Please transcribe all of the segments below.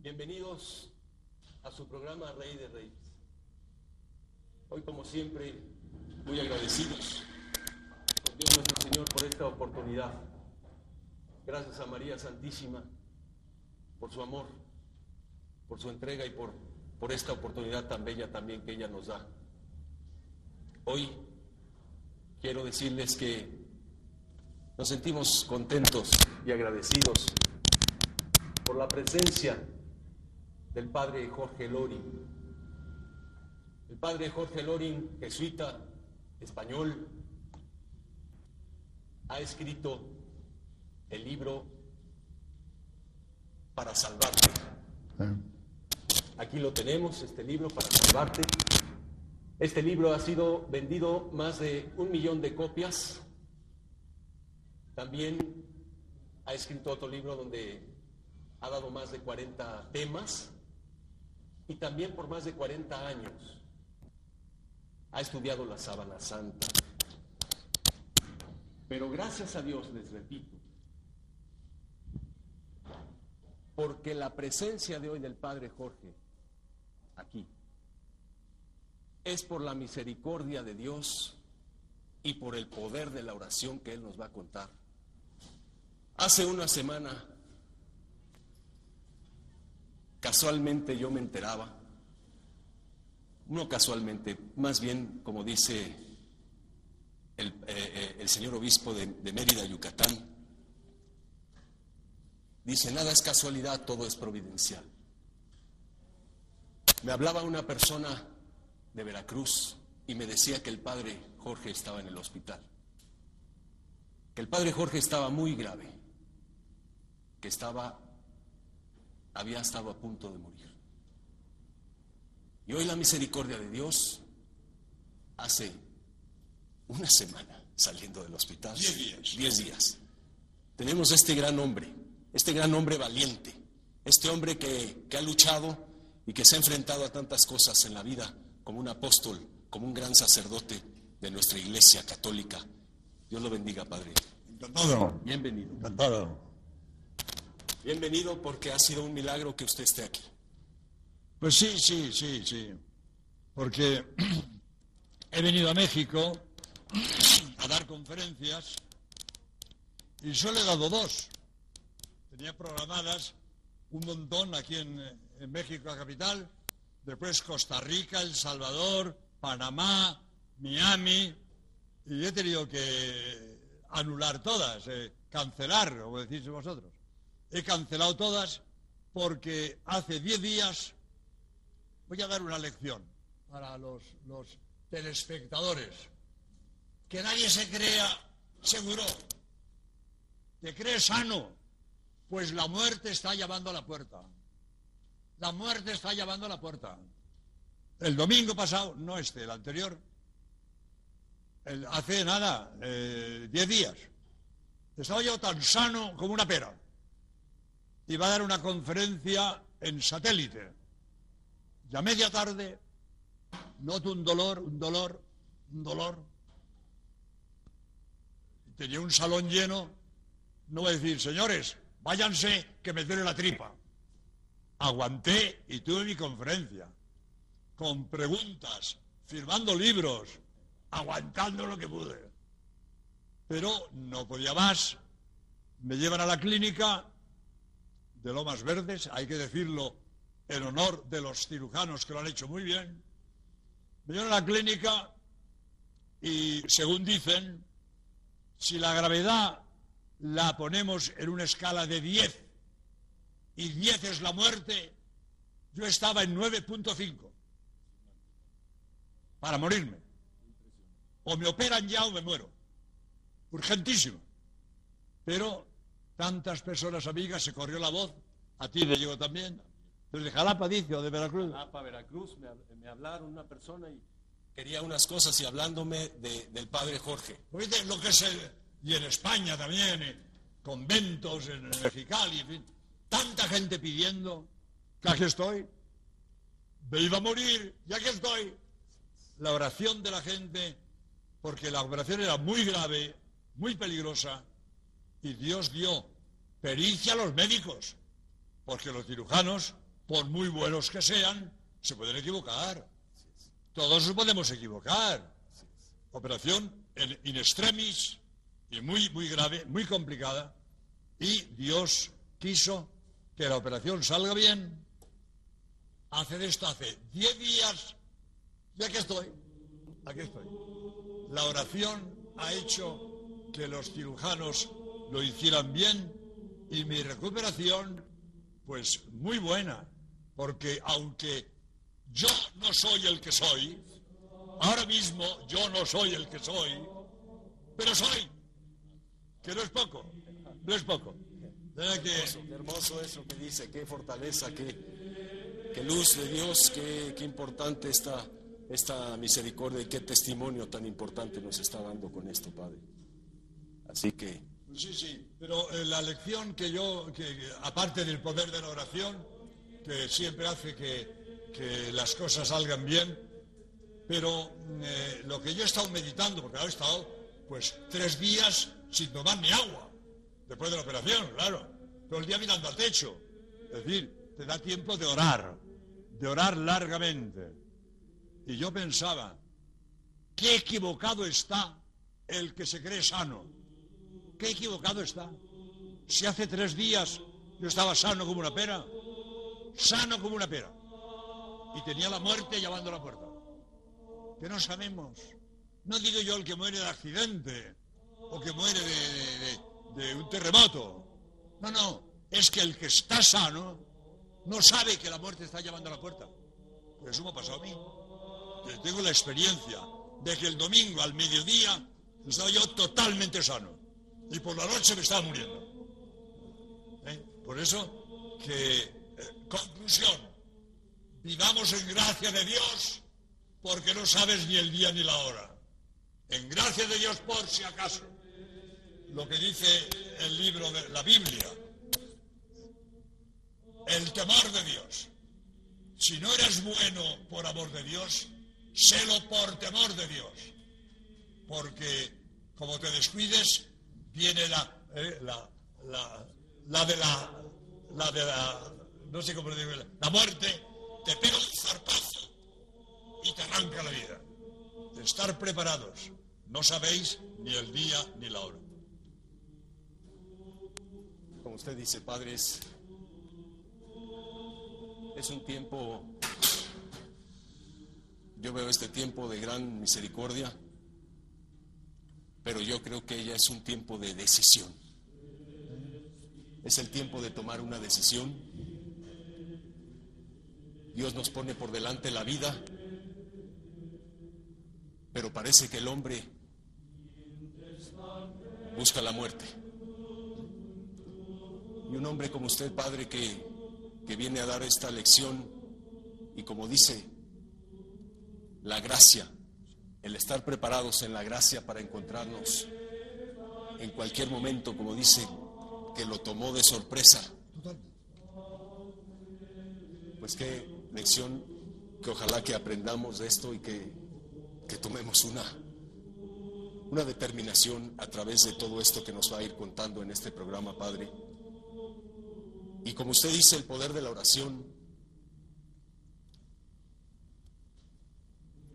Bienvenidos a su programa Rey de Reyes. Hoy, como siempre, muy agradecidos con Dios nuestro Señor por esta oportunidad. Gracias a María Santísima por su amor, por su entrega y por, por esta oportunidad tan bella también que ella nos da. Hoy quiero decirles que nos sentimos contentos y agradecidos por la presencia del padre Jorge Loring. El padre Jorge Loring, jesuita, español, ha escrito el libro Para salvarte. Aquí lo tenemos, este libro, Para salvarte. Este libro ha sido vendido más de un millón de copias. También ha escrito otro libro donde ha dado más de 40 temas y también por más de 40 años ha estudiado la sábana santa. Pero gracias a Dios, les repito, porque la presencia de hoy del Padre Jorge aquí es por la misericordia de Dios y por el poder de la oración que Él nos va a contar. Hace una semana Casualmente yo me enteraba, no casualmente, más bien como dice el, eh, eh, señor obispo de Mérida, Yucatán, dice, nada es casualidad, todo es providencial. Me hablaba una persona de Veracruz y me decía que el padre Jorge estaba en el hospital, que el padre Jorge estaba muy grave, que estaba había estado a punto de morir. Y hoy la misericordia de Dios hace una semana saliendo del hospital. Diez días. Diez días. Tenemos este gran hombre, este gran hombre valiente, este hombre que, que ha luchado y que se ha enfrentado a tantas cosas en la vida como un apóstol, como un gran sacerdote de nuestra iglesia católica. Dios lo bendiga, Padre. Encantado. Bienvenido. Encantado. Bienvenido porque ha sido un milagro que usted esté aquí. Pues sí, sí, sí, sí. Porque he venido a México a dar conferencias y solo he dado dos. Tenía programadas un montón aquí en, México, la capital, después Costa Rica, El Salvador, Panamá, Miami, y he tenido que anular todas, eh, cancelar, como decís vosotros. He cancelado todas porque hace diez días voy a dar una lección para los, los telespectadores. Que nadie se crea seguro. Te crees sano, pues la muerte está llamando a la puerta. La muerte está llamando a la puerta. El domingo pasado, no este, el anterior, el- hace nada, eh, diez días, estaba yo tan sano como una pera. Y va a dar una conferencia en satélite. Y a media tarde noto un dolor, un dolor, un dolor. Tenía un salón lleno. No voy a decir, señores, váyanse que me duele la tripa. Aguanté y tuve mi conferencia. Con preguntas, firmando libros, aguantando lo que pude. Pero no podía más. Me llevan a la clínica de Lomas Verdes, hay que decirlo en honor de los cirujanos que lo han hecho muy bien. Me llevan a la clínica y, según dicen, si la gravedad la ponemos en una escala de 10 y 10 es la muerte, yo estaba en 9.5 para morirme. O me operan ya o me muero. Urgentísimo. Pero tantas personas amigas se corrió la voz, a ti te llegó también. Desde Jalapa, dice, o de Veracruz. Jalapa, Veracruz, me, hab- me hablaron una persona y quería unas cosas y hablándome de- del padre Jorge. Oíste lo que es el- y en España también, en conventos, en Mexicali, en fin, tanta gente pidiendo que aquí estoy, me iba a morir, y aquí estoy. La oración de la gente, porque la operación era muy grave, muy peligrosa y Dios dio pericia a los médicos, porque los cirujanos, por muy buenos que sean, se pueden equivocar. Todos nos podemos equivocar. Operación in extremis y muy, muy grave, muy complicada. Y Dios quiso que la operación salga bien. Hace de esto hace 10 días y aquí estoy. Aquí estoy. La oración ha hecho que los cirujanos lo hicieran bien y mi recuperación, pues muy buena, porque aunque yo no soy el que soy, ahora mismo yo no soy el que soy, pero soy, que no es poco, no es poco. Qué hermoso eso que dice, qué fortaleza, qué, qué luz de Dios, qué, qué importante esta, esta misericordia y qué testimonio tan importante nos está dando con esto, Padre. Así que Sí, sí, pero eh, la lección que yo, que, aparte del poder de la oración, que siempre hace que, las cosas salgan bien, pero eh, lo que yo he estado meditando, porque he estado pues tres días sin tomar ni agua, después de la operación, claro, todo el día mirando al techo. Es decir, te da tiempo de orar, de orar largamente. Y yo pensaba, qué equivocado está el que se cree sano qué equivocado está. Si hace tres días yo estaba sano como una pera, sano como una pera, y tenía la muerte llamando a la puerta. Que no sabemos. No digo yo el que muere de accidente o que muere de, un terremoto. No, no. Es que el que está sano no sabe que la muerte está llamando a la puerta. Eso me ha pasado a mí. tengo la experiencia de que el domingo al mediodía estaba yo totalmente sano y por la noche me estaba muriendo. ¿Eh? Por eso que, eh, conclusión, vivamos en gracia de Dios porque no sabes ni el día ni la hora. En gracia de Dios por si acaso. Lo que dice el libro de la Biblia. El temor de Dios. Si no eres bueno por amor de Dios, sélo por temor de Dios. Porque como te descuides, viene la, eh, la, la, la, de la, la de la, no sé cómo le la muerte, te pega un zarpazo y te arranca la vida. De estar preparados, no sabéis ni el día ni la hora. Como usted dice, padres, es un tiempo, yo veo este tiempo de gran misericordia pero yo creo que ella es un tiempo de decisión. Es el tiempo de tomar una decisión. Dios nos pone por delante la vida, pero parece que el hombre busca la muerte. Y un hombre como usted, Padre, que, que viene a dar esta lección y como dice, la gracia el estar preparados en la gracia para encontrarnos en cualquier momento, como dice, que lo tomó de sorpresa. Pues qué lección que ojalá que aprendamos de esto y que, que tomemos una, una determinación a través de todo esto que nos va a ir contando en este programa, Padre. Y como usted dice, el poder de la oración.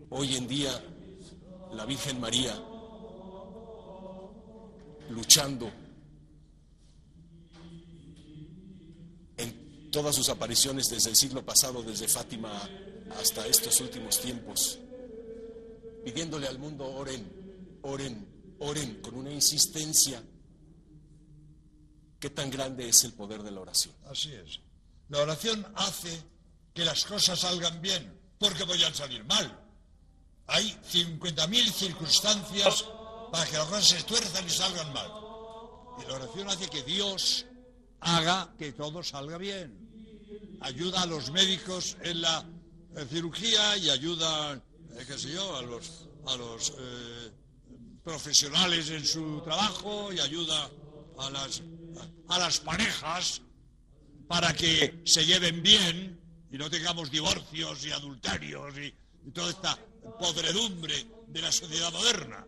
Hoy en día la Virgen María luchando en todas sus apariciones desde el siglo pasado, desde Fátima hasta estos últimos tiempos, pidiéndole al mundo oren, oren, oren con una insistencia. ¿Qué tan grande es el poder de la oración? Así es. La oración hace que las cosas salgan bien, porque a salir mal. Hay 50.000 circunstancias para que las cosas se tuerzan y salgan mal. Y la oración hace que Dios haga que todo salga bien. Ayuda a los médicos en la cirugía y ayuda, eh, qué sé yo, a los, a los eh, profesionales en su trabajo y ayuda a las, a las parejas para que se lleven bien y no tengamos divorcios y adulterios y, y toda esta podredumbre de la sociedad moderna.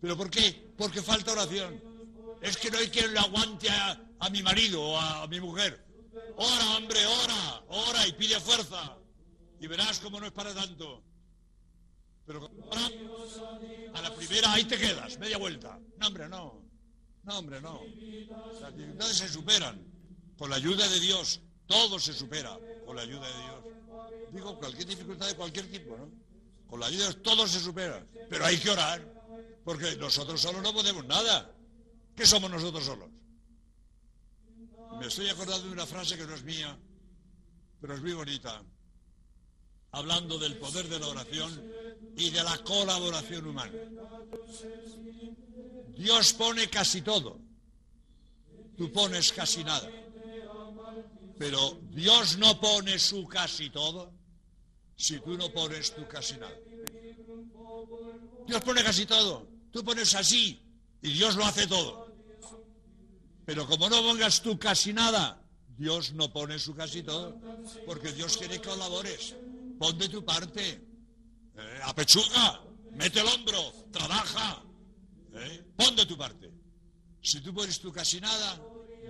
¿Pero por qué? Porque falta oración. Es que no hay quien le aguante a, a mi marido o a, a mi mujer. Ora, hombre, ora, ora y pide fuerza. Y verás cómo no es para tanto. Pero ahora, a la primera ahí te quedas, media vuelta. No, hombre, no. No, hombre, no. Las dificultades se superan. Con la ayuda de Dios, todo se supera con la ayuda de Dios. Digo, cualquier dificultad de cualquier tipo, ¿no? Con la ayuda de Dios todo se supera. Pero hay que orar, porque nosotros solos no podemos nada. ¿Qué somos nosotros solos? Me estoy acordando de una frase que no es mía, pero es muy bonita, hablando del poder de la oración y de la colaboración humana. Dios pone casi todo, tú pones casi nada, pero Dios no pone su casi todo si tú no pones tu casi nada. Dios pone casi todo, tú pones así y Dios lo hace todo. Pero como no pongas tú casi nada, Dios no pone su casi todo, porque Dios quiere que colabores. Pon de tu parte, eh, apechuga, mete el hombro, trabaja, eh, pon de tu parte. Si tú pones tu casi nada,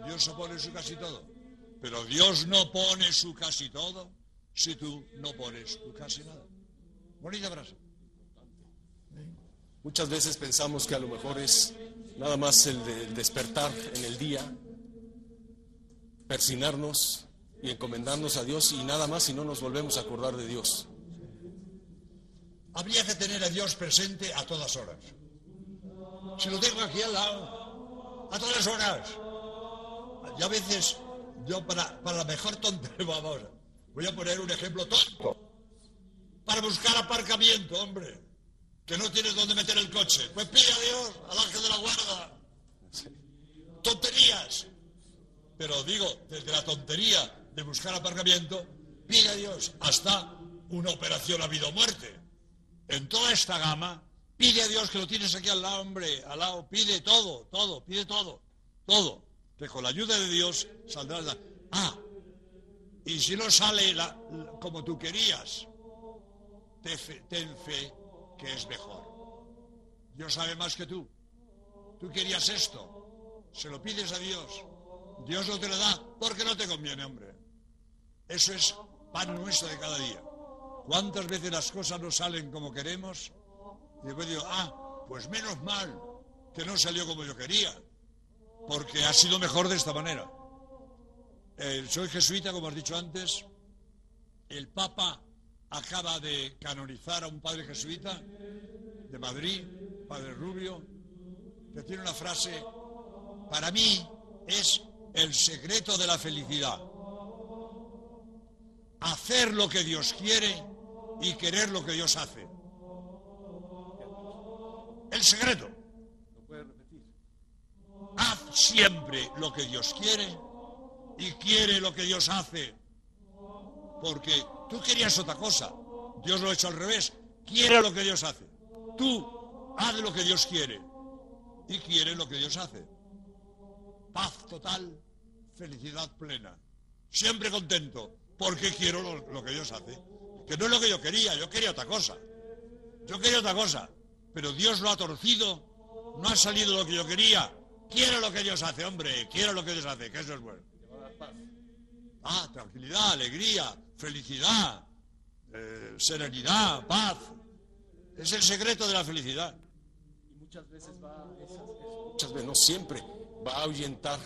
Dios no pone su casi todo. Pero Dios no pone su casi todo si tú no pones tu casi nada. Bonita frase. Muchas veces pensamos que a lo mejor es nada más el, de, el despertar en el día, persinarnos y encomendarnos a Dios y nada más si no nos volvemos a acordar de Dios. Habría que tener a Dios presente a todas horas. Si lo tengo aquí al lado, a todas horas. Y a veces, yo para, para la mejor tontería, vamos, voy a poner un ejemplo tonto. Para buscar aparcamiento, hombre, que no tienes dónde meter el coche. Pues pide a Dios, al ángel de la guarda. Tonterías. Pero digo, desde la tontería de buscar aparcamiento, pide a Dios hasta una operación a vida muerte. En toda esta gama, pide a Dios que lo tienes aquí al lado, hombre, al lado, pide todo, todo, pide todo, todo. Que con la ayuda de Dios saldrá la... Ah, y si no sale como tú querías, fe, ten fe que es mejor. Dios sabe más que tú. Tú querías esto, se lo pides a Dios, Dios no te lo da porque no te conviene, hombre. Eso es pan nuestro de cada día. ¿Cuántas veces las cosas no salen como queremos? Y después digo, ah, pues menos mal que no salió como yo quería, porque ha sido mejor de esta manera. Eh, soy jesuita, como has dicho antes. El Papa acaba de canonizar a un padre jesuita de Madrid, padre Rubio, que tiene una frase, para mí es el secreto de la felicidad. Hacer lo que Dios quiere y querer lo que Dios hace. El secreto. Haz siempre lo que Dios quiere y quiere lo que Dios hace. Porque tú querías otra cosa. Dios lo ha hecho al revés. Quiere lo que Dios hace. Tú haz lo que Dios quiere y quiere lo que Dios hace. Paz total, felicidad plena. Siempre contento porque quiero lo, que Dios hace. Que no es lo que yo quería, yo quería otra cosa. Yo quería otra cosa. Pero Dios lo ha torcido, no ha salido lo que yo quería. Quiero lo que Dios hace, hombre, quiero lo que Dios hace, que eso es bueno. Ah, tranquilidad, alegría, felicidad, eh, serenidad, paz. Es el secreto de la felicidad. Y muchas veces va, esas, muchas veces, no siempre, va a ahuyentar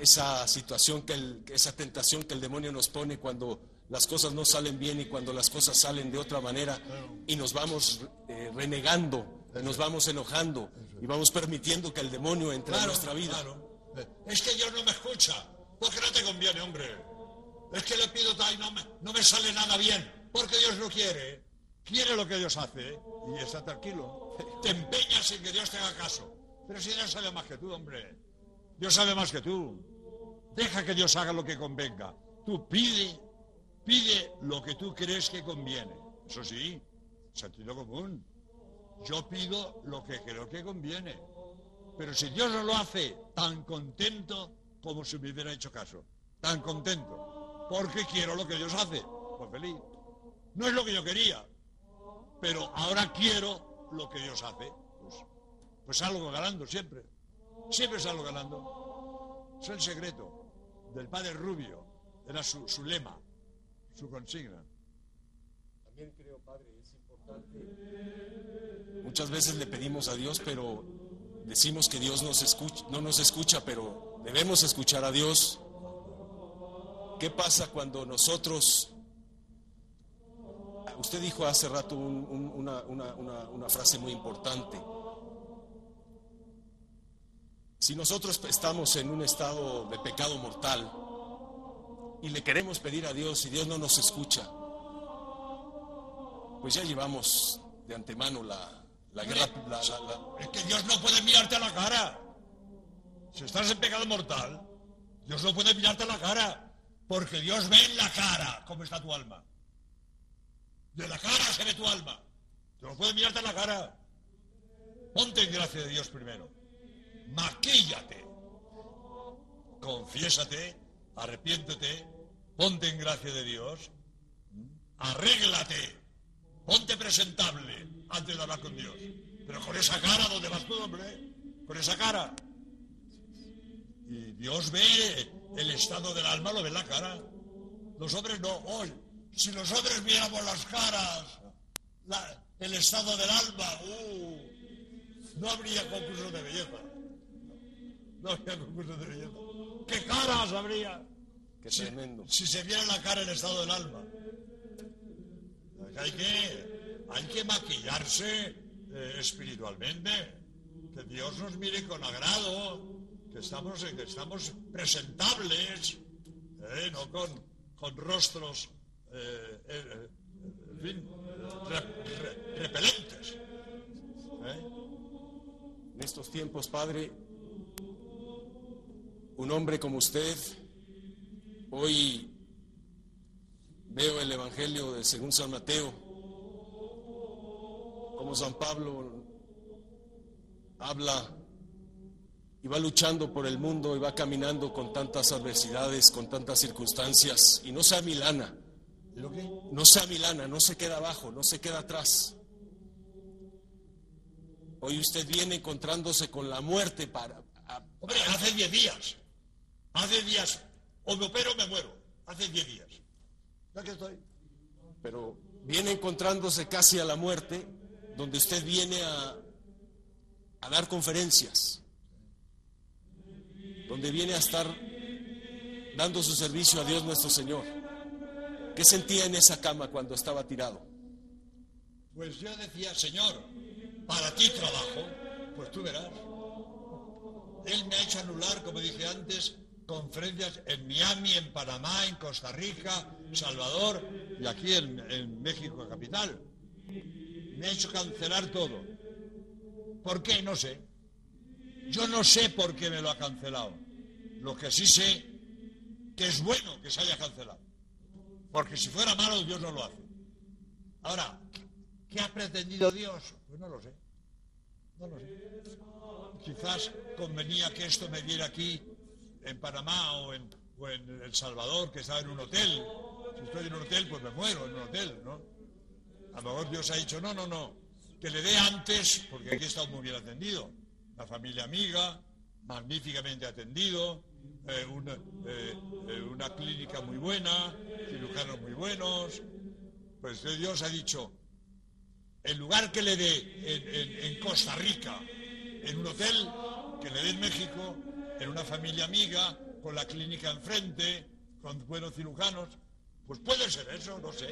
esa situación, que el, esa tentación que el demonio nos pone cuando las cosas no salen bien y cuando las cosas salen de otra manera y nos vamos eh, renegando, nos vamos enojando y vamos permitiendo que el demonio entre claro, en nuestra vida. Claro. Es que Dios no me escucha, porque no te conviene, hombre. Es que le pido tal y no me, no me sale nada bien, porque Dios no quiere. Quiere lo que Dios hace y está tranquilo. Te empeñas en que Dios te haga caso. Pero si Dios sabe más que tú, hombre. Dios sabe más que tú. Deja que Dios haga lo que convenga. Tú pide, pide lo que tú crees que conviene. Eso sí, sentido común. Yo pido lo que creo que conviene. Pero si Dios no lo hace tan contento como si me hubiera hecho caso. Tan contento. Porque quiero lo que Dios hace. Pues feliz. No es lo que yo quería. Pero ahora quiero lo que Dios hace. Pues pues salgo ganando siempre. Siempre salgo ganando. Es el secreto del padre Rubio. Era su, su lema, su consigna. También creo, Padre, es importante. Muchas veces le pedimos a Dios, pero decimos que Dios nos escucha, no nos escucha, pero debemos escuchar a Dios. ¿Qué pasa cuando nosotros... Usted dijo hace rato un- un- una, una- una- una frase muy importante. Si nosotros estamos en un estado de pecado mortal y le queremos pedir a Dios y Dios no nos escucha, pues ya llevamos de antemano la, la- la- la- Es que Dios no puede mirarte a la cara. Si estás en pecado mortal, Dios no puede mirarte la cara. Porque Dios ve en la cara cómo está tu alma. De la cara se ve tu alma. Dios no puede mirarte la cara. Ponte en gracia de Dios primero. Maquíllate. Confiésate. Arrepiéntete. Ponte en gracia de Dios. Arréglate. Ponte presentable antes de hablar con Dios. Pero con esa cara, ¿dónde vas tú, hombre? Con esa cara. Y Dios ve el estado del alma, lo ve en la cara. Los hombres no. Hoy, si los hombres viéramos las caras, la- el estado del alma, ¡uh! no habría concursos de belleza. No habría concursos de belleza. ¿Qué caras habría? Qué Si- tremendo. Si se viera la cara el estado del alma. Hay que, hay que maquillarse eh, espiritualmente. Que Dios nos mire con agrado. Que estamos, que estamos presentables. eh, no con, con rostros, eh, eh, repelentes. ¿eh? En estos tiempos, Padre, un hombre como usted, hoy veo el Evangelio de según San Mateo, como San Pablo habla y va luchando por el mundo y va caminando con tantas adversidades, con tantas circunstancias, y no se amilana, ¿Y lo que? no se amilana, no se queda abajo, no se queda atrás. Hoy usted viene encontrándose con la muerte para... a- Hombre, hace 10 días. Hace días. O me opero o me muero. Hace 10 días. Ya que estoy. pero viene encontrándose casi a la muerte, donde usted viene a, a dar conferencias, donde viene a estar dando su servicio a Dios nuestro Señor. ¿Qué sentía en esa cama cuando estaba tirado? Pues yo decía, Señor, para ti trabajo. Pues tú verás. Él me ha hecho anular, como dije antes, conferencias en Miami, en Panamá, en Costa Rica, Salvador y aquí en, en México capital. Me ha hecho cancelar todo. ¿Por qué? No sé. Yo no sé por qué me lo ha cancelado. Lo que sí sé que es bueno que se haya cancelado. Porque si fuera malo, Dios no lo hace. Ahora, ¿qué ha pretendido Dios? Pues no lo sé. No lo sé. Quizás convenía que esto me diera aquí en Panamá o en, o en El Salvador, que estaba en un hotel. Si estoy en un hotel, pues me muero en un hotel, ¿no? A lo mejor Dios ha dicho, no, no, no, que le dé antes, porque aquí he estado muy bien atendido. La familia amiga, magníficamente atendido, eh, una, eh, eh, una clínica muy buena, cirujanos muy buenos. Pues Dios ha dicho, el lugar que le dé en, Costa Rica, en un hotel, que le dé en México, en una familia amiga, con la clínica enfrente, con buenos cirujanos, pues puede ser eso, no sé,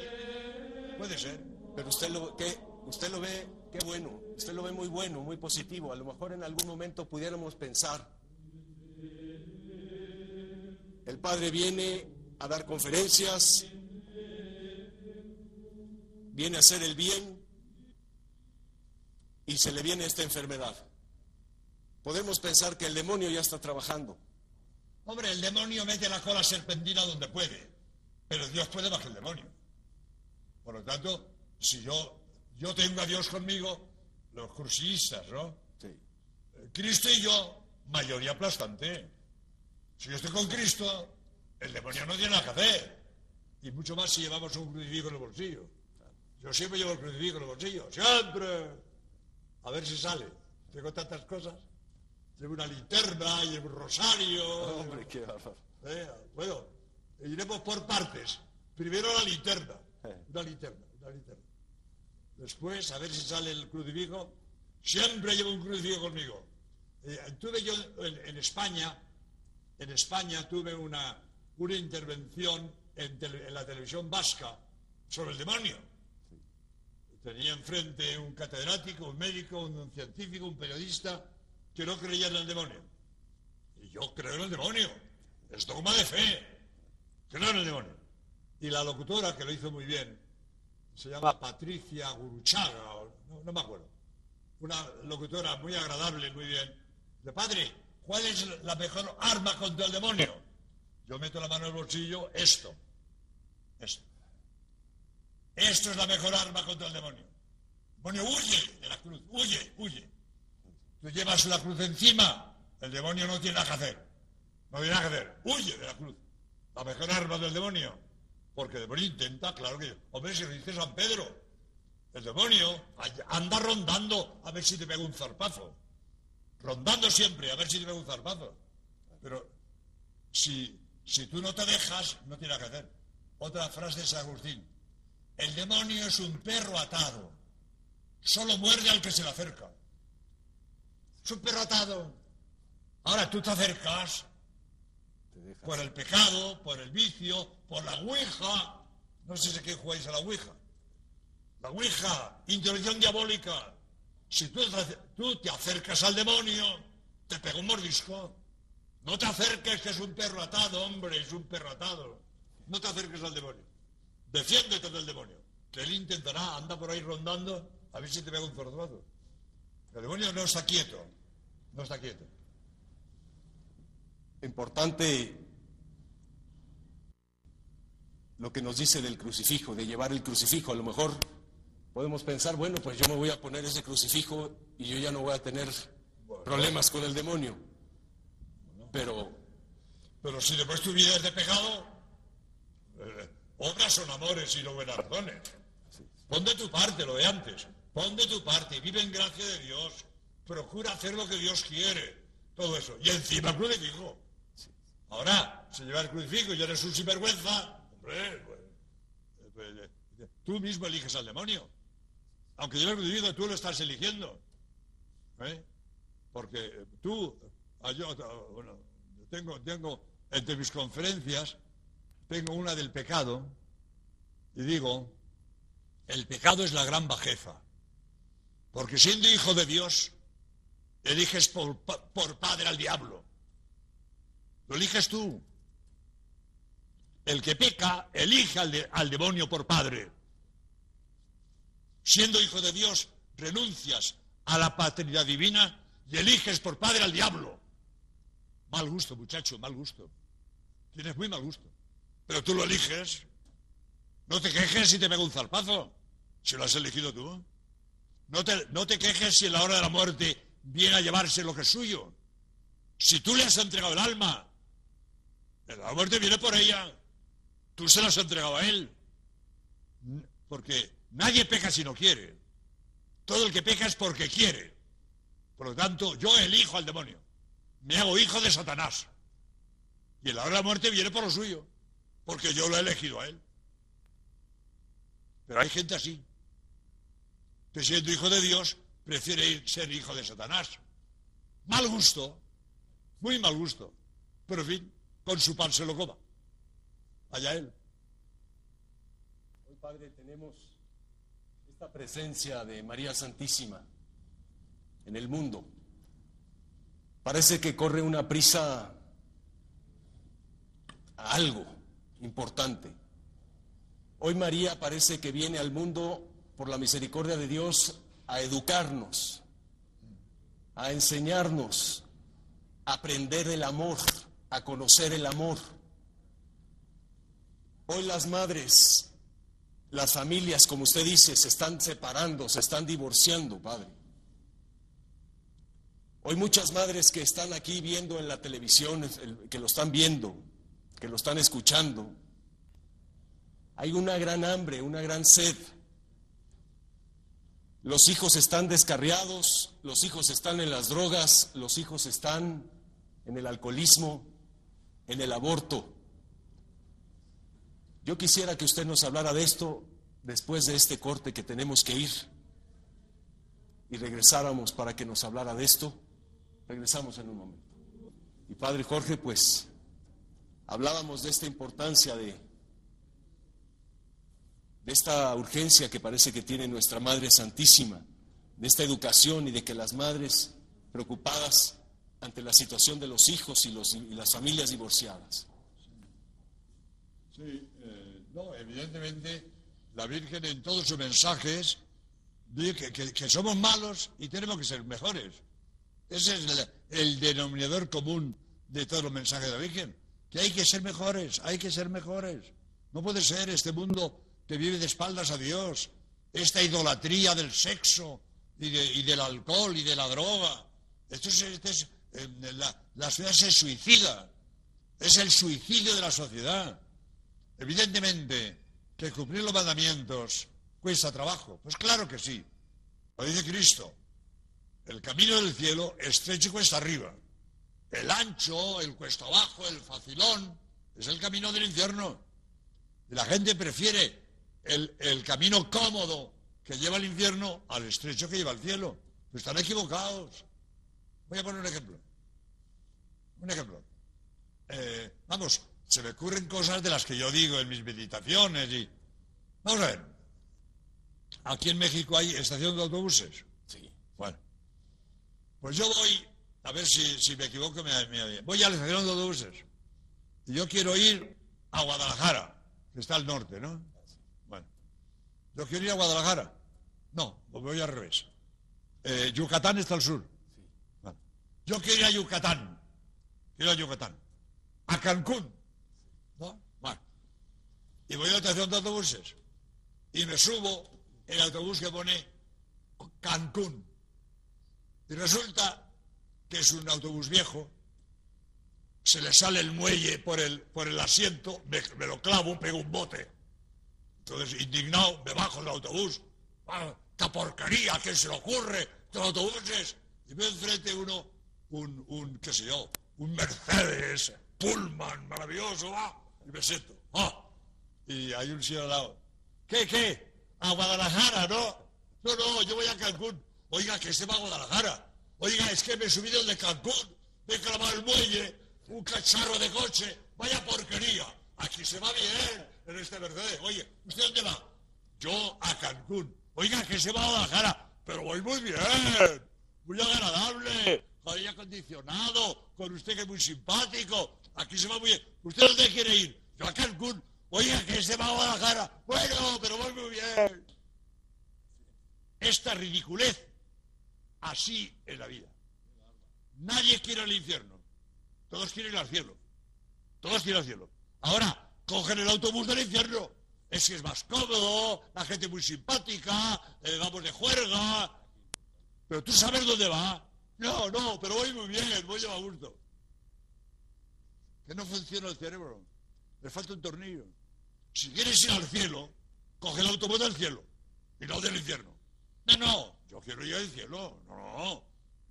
puede ser. Pero usted lo, ¿qué? usted lo ve, qué bueno, usted lo ve muy bueno, muy positivo. A lo mejor en algún momento pudiéramos pensar, el Padre viene a dar conferencias, viene a hacer el bien y se le viene esta enfermedad. Podemos pensar que el demonio ya está trabajando. Hombre, el demonio mete la cola serpentina donde puede, pero Dios puede más que el demonio. Por lo tanto, si yo, yo tengo a Dios conmigo, los crucistas, ¿no? Sí. Cristo y yo, mayoría aplastante. Si yo estoy con Cristo, el demonio no tiene nada que hacer. Y mucho más si llevamos un crucifijo en el bolsillo. Yo siempre llevo el crucifijo en el bolsillo, siempre. A ver si sale. Tengo tantas cosas. Llevo una linterna, llevo un rosario. Hombre, qué bárbaro. Eh, bueno, iremos por partes. Primero la linterna. Una linterna, una linterna. Después, a ver si sale el crucifijo. Siempre llevo un crucifijo conmigo. Eh, tuve yo en, en España, en España tuve una, una intervención en, la televisión vasca sobre el demonio. Tenía enfrente un catedrático, un médico, un científico, un periodista que no creía en el demonio. Y yo creo en el demonio. Es dogma de fe. Creo en el demonio. Y la locutora, que lo hizo muy bien, se llama Patricia Guruchaga, no me acuerdo. Una locutora muy agradable, muy bien. De padre, ¿cuál es la mejor arma contra el demonio? Yo meto la mano en el bolsillo, esto. Esto. Esto es la mejor arma contra el demonio. El demonio huye de la cruz, huye, huye. Tú llevas la cruz encima, el demonio no tiene nada que hacer. No tiene nada que hacer, huye de la cruz. La mejor arma del demonio. Porque el demonio intenta, claro que, hombre, si lo dice San Pedro, el demonio anda rondando a ver si te pega un zarpazo. Rondando siempre, a ver si te pega un zarpazo. Pero si, si tú no te dejas, no tiene nada que hacer. Otra frase de San Agustín. El demonio es un perro atado. Solo muerde al que se le acerca. Es un perro atado. Ahora tú te acercas Te por el pecado, por el vicio, por la ouija. No sé si qué jugáis a la ouija. La ouija, intervención diabólica. Si tú, te- acercas al demonio, te pega un mordisco. No te acerques, que es un perro atado, hombre, es un perro atado. No te acerques al demonio. Defiéndete del demonio. Que él intentará, anda por ahí rondando, a ver si te pega un zorzazo. El demonio no está quieto. No está quieto. Importante lo que nos dice del crucifijo, de llevar el crucifijo. A lo mejor podemos pensar, bueno, pues yo me voy a poner ese crucifijo y yo ya no voy a tener problemas con el demonio. Pero Pero si después tu vida es de pecado, eh, obras son amores y no razones. Pon de tu parte lo de antes. Pon de tu parte. Vive en gracia de Dios. Procura hacer lo que Dios quiere. Todo eso. Y encima crucifijo. Ahora, si lleva el crucifijo y eres un sinvergüenza, hombre, pues, eh, pues, eh, tú mismo eliges al demonio. Aunque lleve el crucifijo, tú lo estás eligiendo. ¿Eh? Porque tú, ah, yo, ah, bueno, tengo, tengo entre mis conferencias, tengo una del pecado, y digo, el pecado es la gran bajeza. Porque siendo hijo de Dios, eliges por, por padre al diablo. Lo eliges tú. El que peca, elige al demonio por padre. Siendo hijo de Dios, renuncias a la paternidad divina y eliges por padre al diablo. Mal gusto, muchacho, mal gusto. Tienes muy mal gusto. Pero tú lo eliges. No te quejes si te pega un zarpazo, si lo has elegido tú. No te, no te quejes si en la hora de la muerte viene a llevarse lo que es suyo. Si tú le has entregado el alma, la muerte viene por ella. Tú se la has entregado a él. Porque nadie peca si no quiere. Todo el que peca es porque quiere. Por lo tanto, yo elijo al demonio. Me hago hijo de Satanás. Y en la hora de la muerte viene por lo suyo. Porque yo lo he elegido a él. Pero hay gente así. Que siendo hijo de Dios, prefiere ir- ser hijo de Satanás. Mal gusto. Muy mal gusto. Pero en fin, con su pan se lo coma. Allá él. Hoy, Padre, tenemos esta presencia de María Santísima en el mundo. Parece que corre una prisa a algo importante. Hoy María parece que viene al mundo por la misericordia de Dios a educarnos, a enseñarnos, a aprender el amor, a conocer el amor. Hoy las madres las familias, como usted dice, se están separando, se están divorciando, Padre. Hoy muchas madres que están aquí viendo en la televisión, el- que lo están viendo, que lo están escuchando, hay una gran hambre, una gran sed Los hijos están descarriados, los hijos están en las drogas, los hijos están en el alcoholismo, en el aborto. Yo quisiera que usted nos hablara de esto después de este corte que tenemos que ir y regresáramos para que nos hablara de esto. Regresamos en un momento. Y Padre Jorge, pues hablábamos de esta importancia de, de esta urgencia que parece que tiene nuestra Madre Santísima, de esta educación y de que las madres preocupadas ante la situación de los hijos y, los, y las familias divorciadas. Sí, no, evidentemente la Virgen en todos sus mensajes dice que, somos malos y tenemos que ser mejores. Ese es el, denominador común de todos los mensajes de la Virgen, que hay que ser mejores, hay que ser mejores. No puede ser este mundo que vive de espaldas a Dios, esta idolatría del sexo y, del alcohol y de la droga. Esto es, este eh, la, la sociedad se suicida, es el suicidio de la sociedad. Evidentemente que cumplir los mandamientos cuesta trabajo. Pues claro que sí. Lo dice Cristo. El camino del cielo estrecho y cuesta arriba. El ancho, el cuesta abajo, el facilón, es el camino del infierno. Y la gente prefiere el, el camino cómodo que lleva al infierno al estrecho que lleva al cielo. Pues están equivocados. Voy a poner un ejemplo. Un ejemplo. Eh, vamos, se me ocurren cosas de las que yo digo en mis meditaciones y... Vamos a ver. Aquí en México hay estación de autobuses. Sí. Bueno. Pues yo voy, a ver si, me equivoco, me, voy a la estación de autobuses. Y yo quiero ir a Guadalajara, que está al norte, ¿no? Bueno. Yo quiero ir a Guadalajara. No, pues voy al revés. Eh, Yucatán está al sur. Sí. Yo quiero ir a Yucatán. Quiero ir a Yucatán. A Cancún. Y voy a la estación de autobuses. Y me subo el autobús que pone Cancún. Y resulta que es un autobús viejo. Se le sale el muelle por el, por el asiento, me, lo clavo, pego un bote. Entonces, indignado, me bajo del autobús. ¡Ah, ¡Qué porquería! ¿Qué se le ocurre? Autobuses. Y veo enfrente uno, un, un, qué sé yo, un Mercedes, Pullman, maravilloso, va. Y me siento. ¡Ah! Y hay un señor al lado. ¿Qué, qué? A Guadalajara, ¿no? No, no, yo voy a Cancún. Oiga, que se va a Guadalajara. Oiga, es que me he subido el de Cancún, me he clavado el muelle, un cacharro de coche. Vaya porquería. Aquí se va bien en este Mercedes. Oye, ¿usted dónde va? Yo a Cancún. Oiga, que se va a Guadalajara. Pero voy muy bien. Muy agradable. Aire acondicionado. Con usted que es muy simpático. Aquí se va muy bien. ¿Usted dónde quiere ir? Yo a Cancún. Oiga, que se va a Guadalajara. Bueno, pero voy muy bien. Esta ridiculez, así es la vida. Nadie quiere al infierno. Todos quieren al cielo. Todos quieren al cielo. Ahora, cogen el autobús del infierno. Es que es más cómodo, la gente muy simpática, eh, vamos de juerga. Pero tú sabes dónde va. No, no, pero voy muy bien, voy a gusto. Que no funciona el cerebro. Le falta un tornillo. Si quieres ir al cielo, coge el autobús del cielo y no del infierno. No, no, yo quiero ir al cielo. No, no,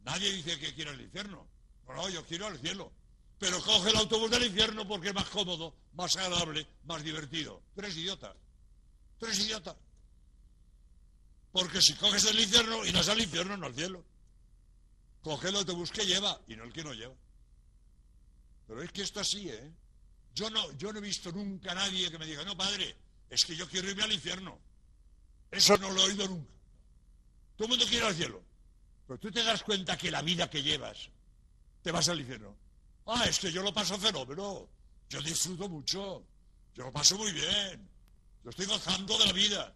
nadie dice que quiere el infierno. No, no, yo quiero al cielo. Pero coge el autobús del infierno porque es más cómodo, más agradable, más divertido. Tú eres idiota. Tú eres idiota. Porque si coges el infierno, irás al infierno, no al cielo. Coge el autobús que lleva y no el que no lleva. Pero es que esto así, ¿eh? Yo no, yo no he visto nunca a nadie que me diga, no, padre, es que yo quiero irme al infierno. Eso no lo he oído nunca. Todo el mundo quiere ir al cielo. Pero tú te das cuenta que la vida que llevas te vas al infierno. Ah, es que yo lo paso fenómeno. Yo disfruto mucho. Yo lo paso muy bien. Yo estoy gozando de la vida.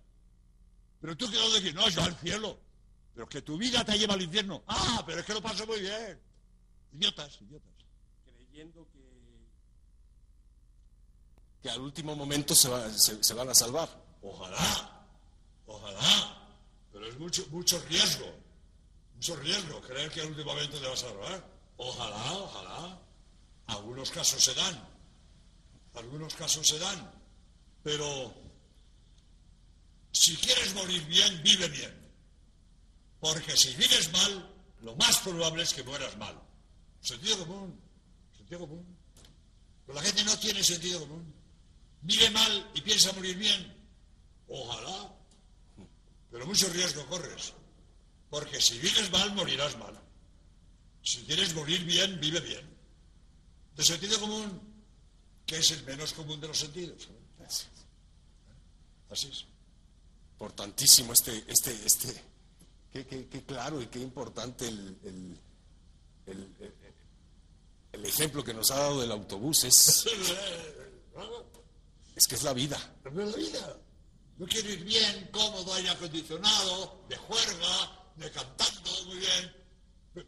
Pero tú qué decir, no, yo al cielo. Pero que tu vida te lleva al infierno. Ah, pero es que lo paso muy bien. Idiotas, idiotas. Que al último momento se, se, van a salvar. Ojalá, ojalá, pero es mucho, mucho riesgo, mucho riesgo creer que al último momento te vas a salvar. Ojalá, ojalá. Algunos casos se dan, algunos casos se dan, pero si quieres morir bien, vive bien. Porque si vives mal, lo más probable es que mueras mal. Sentido común, sentido común. Pero la gente no tiene sentido común. Vive mal y piensa morir bien. Ojalá. Pero mucho riesgo corres. Porque si vives mal, morirás mal. Si quieres morir bien, vive bien. De sentido común, que es el menos común de los sentidos. Así es. Importantísimo este, este, este, qué, qué, claro y qué importante el, el, el, ejemplo que nos ha dado del autobús es, es que es la vida. Es la vida. Yo quiero ir bien, cómodo, aire acondicionado, de juerga, de cantando muy bien.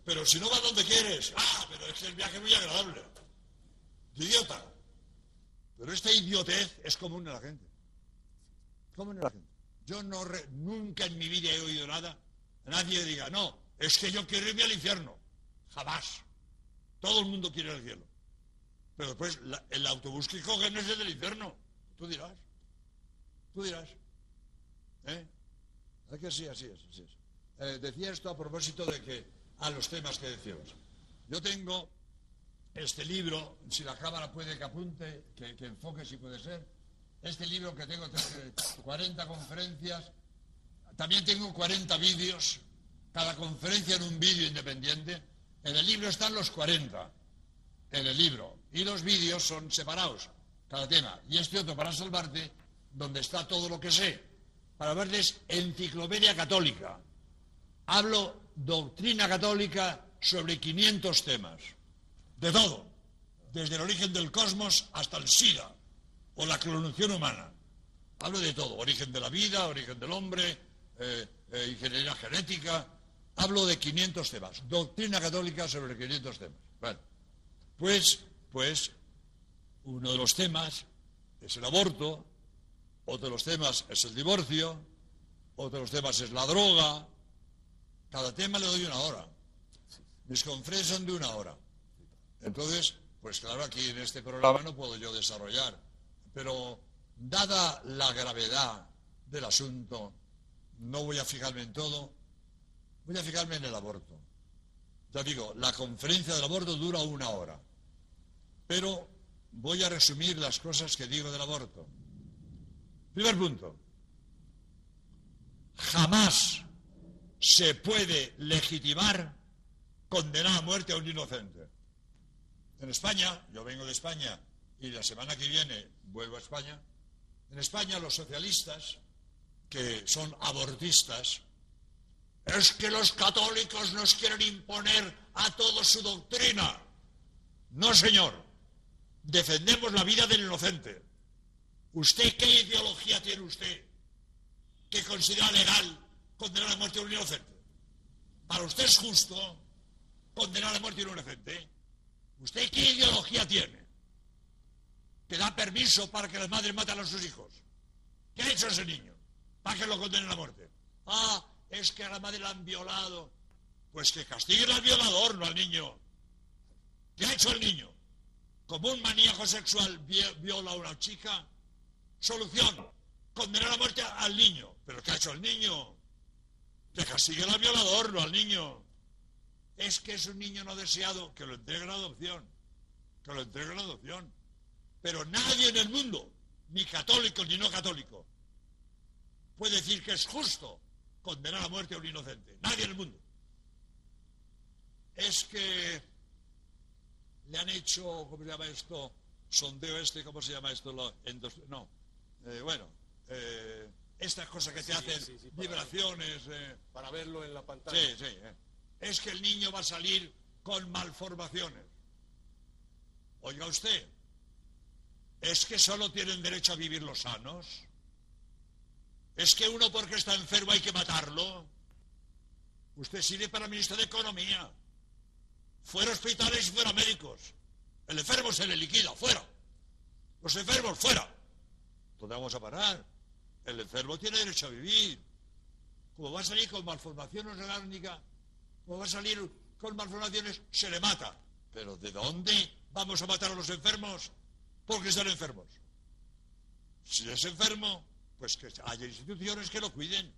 Pero si no va donde quieres, ah, pero es el viaje muy agradable. Idiota. Pero esta idiotez es común en la gente. Común en la gente. Yo no nunca en mi vida he oído nada. Nadie diga, no, es que yo quiero irme al infierno. Jamás. Todo el mundo quiere al cielo. Pero después el autobús que cogen es el del infierno. Tú dirás. Tú dirás. ¿Eh? Que sí, así es, así es. Eh, decía esto a propósito de que a los temas que decíamos. Yo tengo este libro, si la cámara puede que apunte, que, enfoque si puede ser, este libro que tengo, 40 conferencias, también tengo 40 vídeos, cada conferencia en un vídeo independiente. En el libro están los 40, en el libro, y los vídeos son separados, cada tema. Y este otro, para salvarte, donde está todo lo que sé, para verles enciclopedia católica. Hablo doctrina católica sobre 500 temas, de todo, desde el origen del cosmos hasta el SIDA o la clonación humana. Hablo de todo, origen de la vida, origen del hombre, eh, eh, ingeniería genética. Hablo de 500 temas, doctrina católica sobre 500 temas. Bueno, pues, pues, uno de los temas es el aborto, otro de los temas es el divorcio, otro de los temas es la droga. Cada tema le doy una hora. Mis conferencias son de una hora. Entonces, pues claro, aquí en este programa no puedo yo desarrollar. Pero dada la gravedad del asunto, no voy a fijarme en todo, voy a fijarme en el aborto. Ya digo, la conferencia del aborto dura una hora. Pero voy a resumir las cosas que digo del aborto. Primer punto. Jamás se puede legitimar condenar a muerte a un inocente. En España, yo vengo de España y la semana que viene vuelvo a España, en España los socialistas, que son abortistas, es que los católicos nos quieren imponer a todos su doctrina. No, señor. Defendemos la vida del inocente. ¿Usted qué ideología tiene usted que considera legal condenar a muerte a un inocente? ¿Para usted es justo condenar a muerte a un inocente? ¿Usted qué ideología tiene? Que da permiso para que las madres maten a sus hijos. ¿Qué ha hecho ese niño? Para que lo condenen a muerte. Ah, es que a la madre la han violado. Pues que castiguen al violador, no al niño. ¿Qué ha hecho el niño? Como un maníaco sexual viola a una chica, Solución, condenar a muerte al niño. ¿Pero qué ha hecho el niño? Que castigue al violador, no al niño. Es que es un niño no deseado, que lo entregue a la adopción. Que lo entregue a la adopción. Pero nadie en el mundo, ni católico ni no católico, puede decir que es justo condenar a muerte a un inocente. Nadie en el mundo. Es que le han hecho, ¿cómo se llama esto? Sondeo este, ¿cómo se llama esto? no, eh, bueno, eh, estas cosas que te hacen, vibraciones. Eh, para, verlo en la pantalla. Sí, sí. Es que el niño va a salir con malformaciones. Oiga usted, ¿es que solo tienen derecho a vivir los sanos? ¿Es que uno porque está enfermo hay que matarlo? Usted sirve para ministro de Economía. Fuera hospitales y fuera médicos. El enfermo se le liquida, fuera. Los enfermos, fuera. ¿Dónde vamos a parar? El enfermo tiene derecho a vivir. Como va a salir con malformaciones orgánicas, como va a salir con malformaciones, se le mata. Pero ¿de dónde vamos a matar a los enfermos? Porque están enfermos. Si es enfermo, pues que haya instituciones que lo cuiden.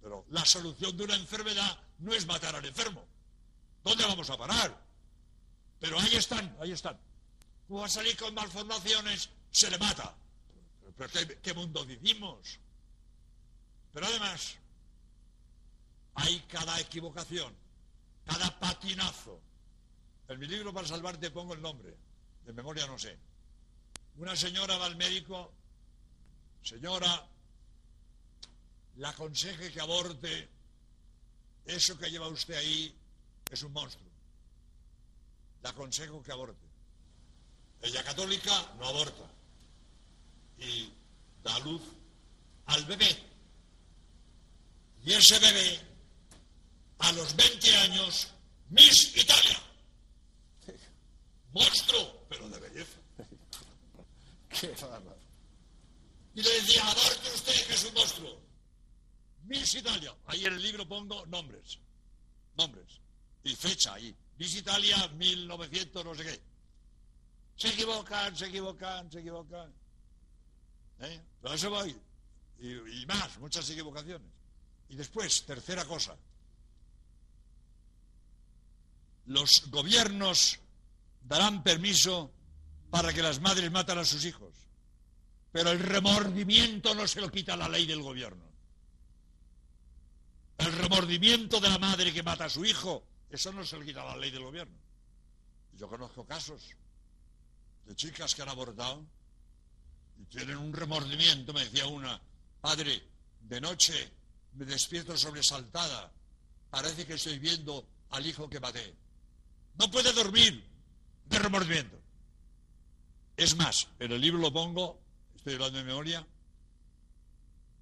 Pero la solución de una enfermedad no es matar al enfermo. ¿Dónde vamos a parar? Pero ahí están, ahí están. ¿Cómo va a salir con malformaciones? Se le mata. ¿Pero qué, qué mundo vivimos? Pero además, hay cada equivocación, cada patinazo. En mi libro para salvarte pongo el nombre, de memoria no sé. Una señora va al médico, señora, le aconseje que aborte, eso que lleva usted ahí es un monstruo. Le aconsejo que aborte. Ella católica no aborta y da luz al bebé. Y ese bebé, a los 20 años, Miss Italia. Monstruo, pero de belleza. Qué. Y le decía, aborte usted que es un monstruo. Miss Italia. Ahí en el libro pongo nombres. Nombres. Y fecha ahí. Miss Italia 1900 no sé qué. Se equivocan, se equivocan, se equivocan. ¿Eh? Pero eso voy. Y, y más, muchas equivocaciones. Y después, tercera cosa. Los gobiernos darán permiso para que las madres maten a sus hijos. Pero el remordimiento no se lo quita la ley del gobierno. El remordimiento de la madre que mata a su hijo, eso no se lo quita la ley del gobierno. Yo conozco casos de chicas que han abortado y tienen un remordimiento, me decía una, padre, de noche me despierto sobresaltada, parece que estoy viendo al hijo que maté. No puede dormir de remordimiento. Es más, en el libro lo pongo, estoy hablando de memoria,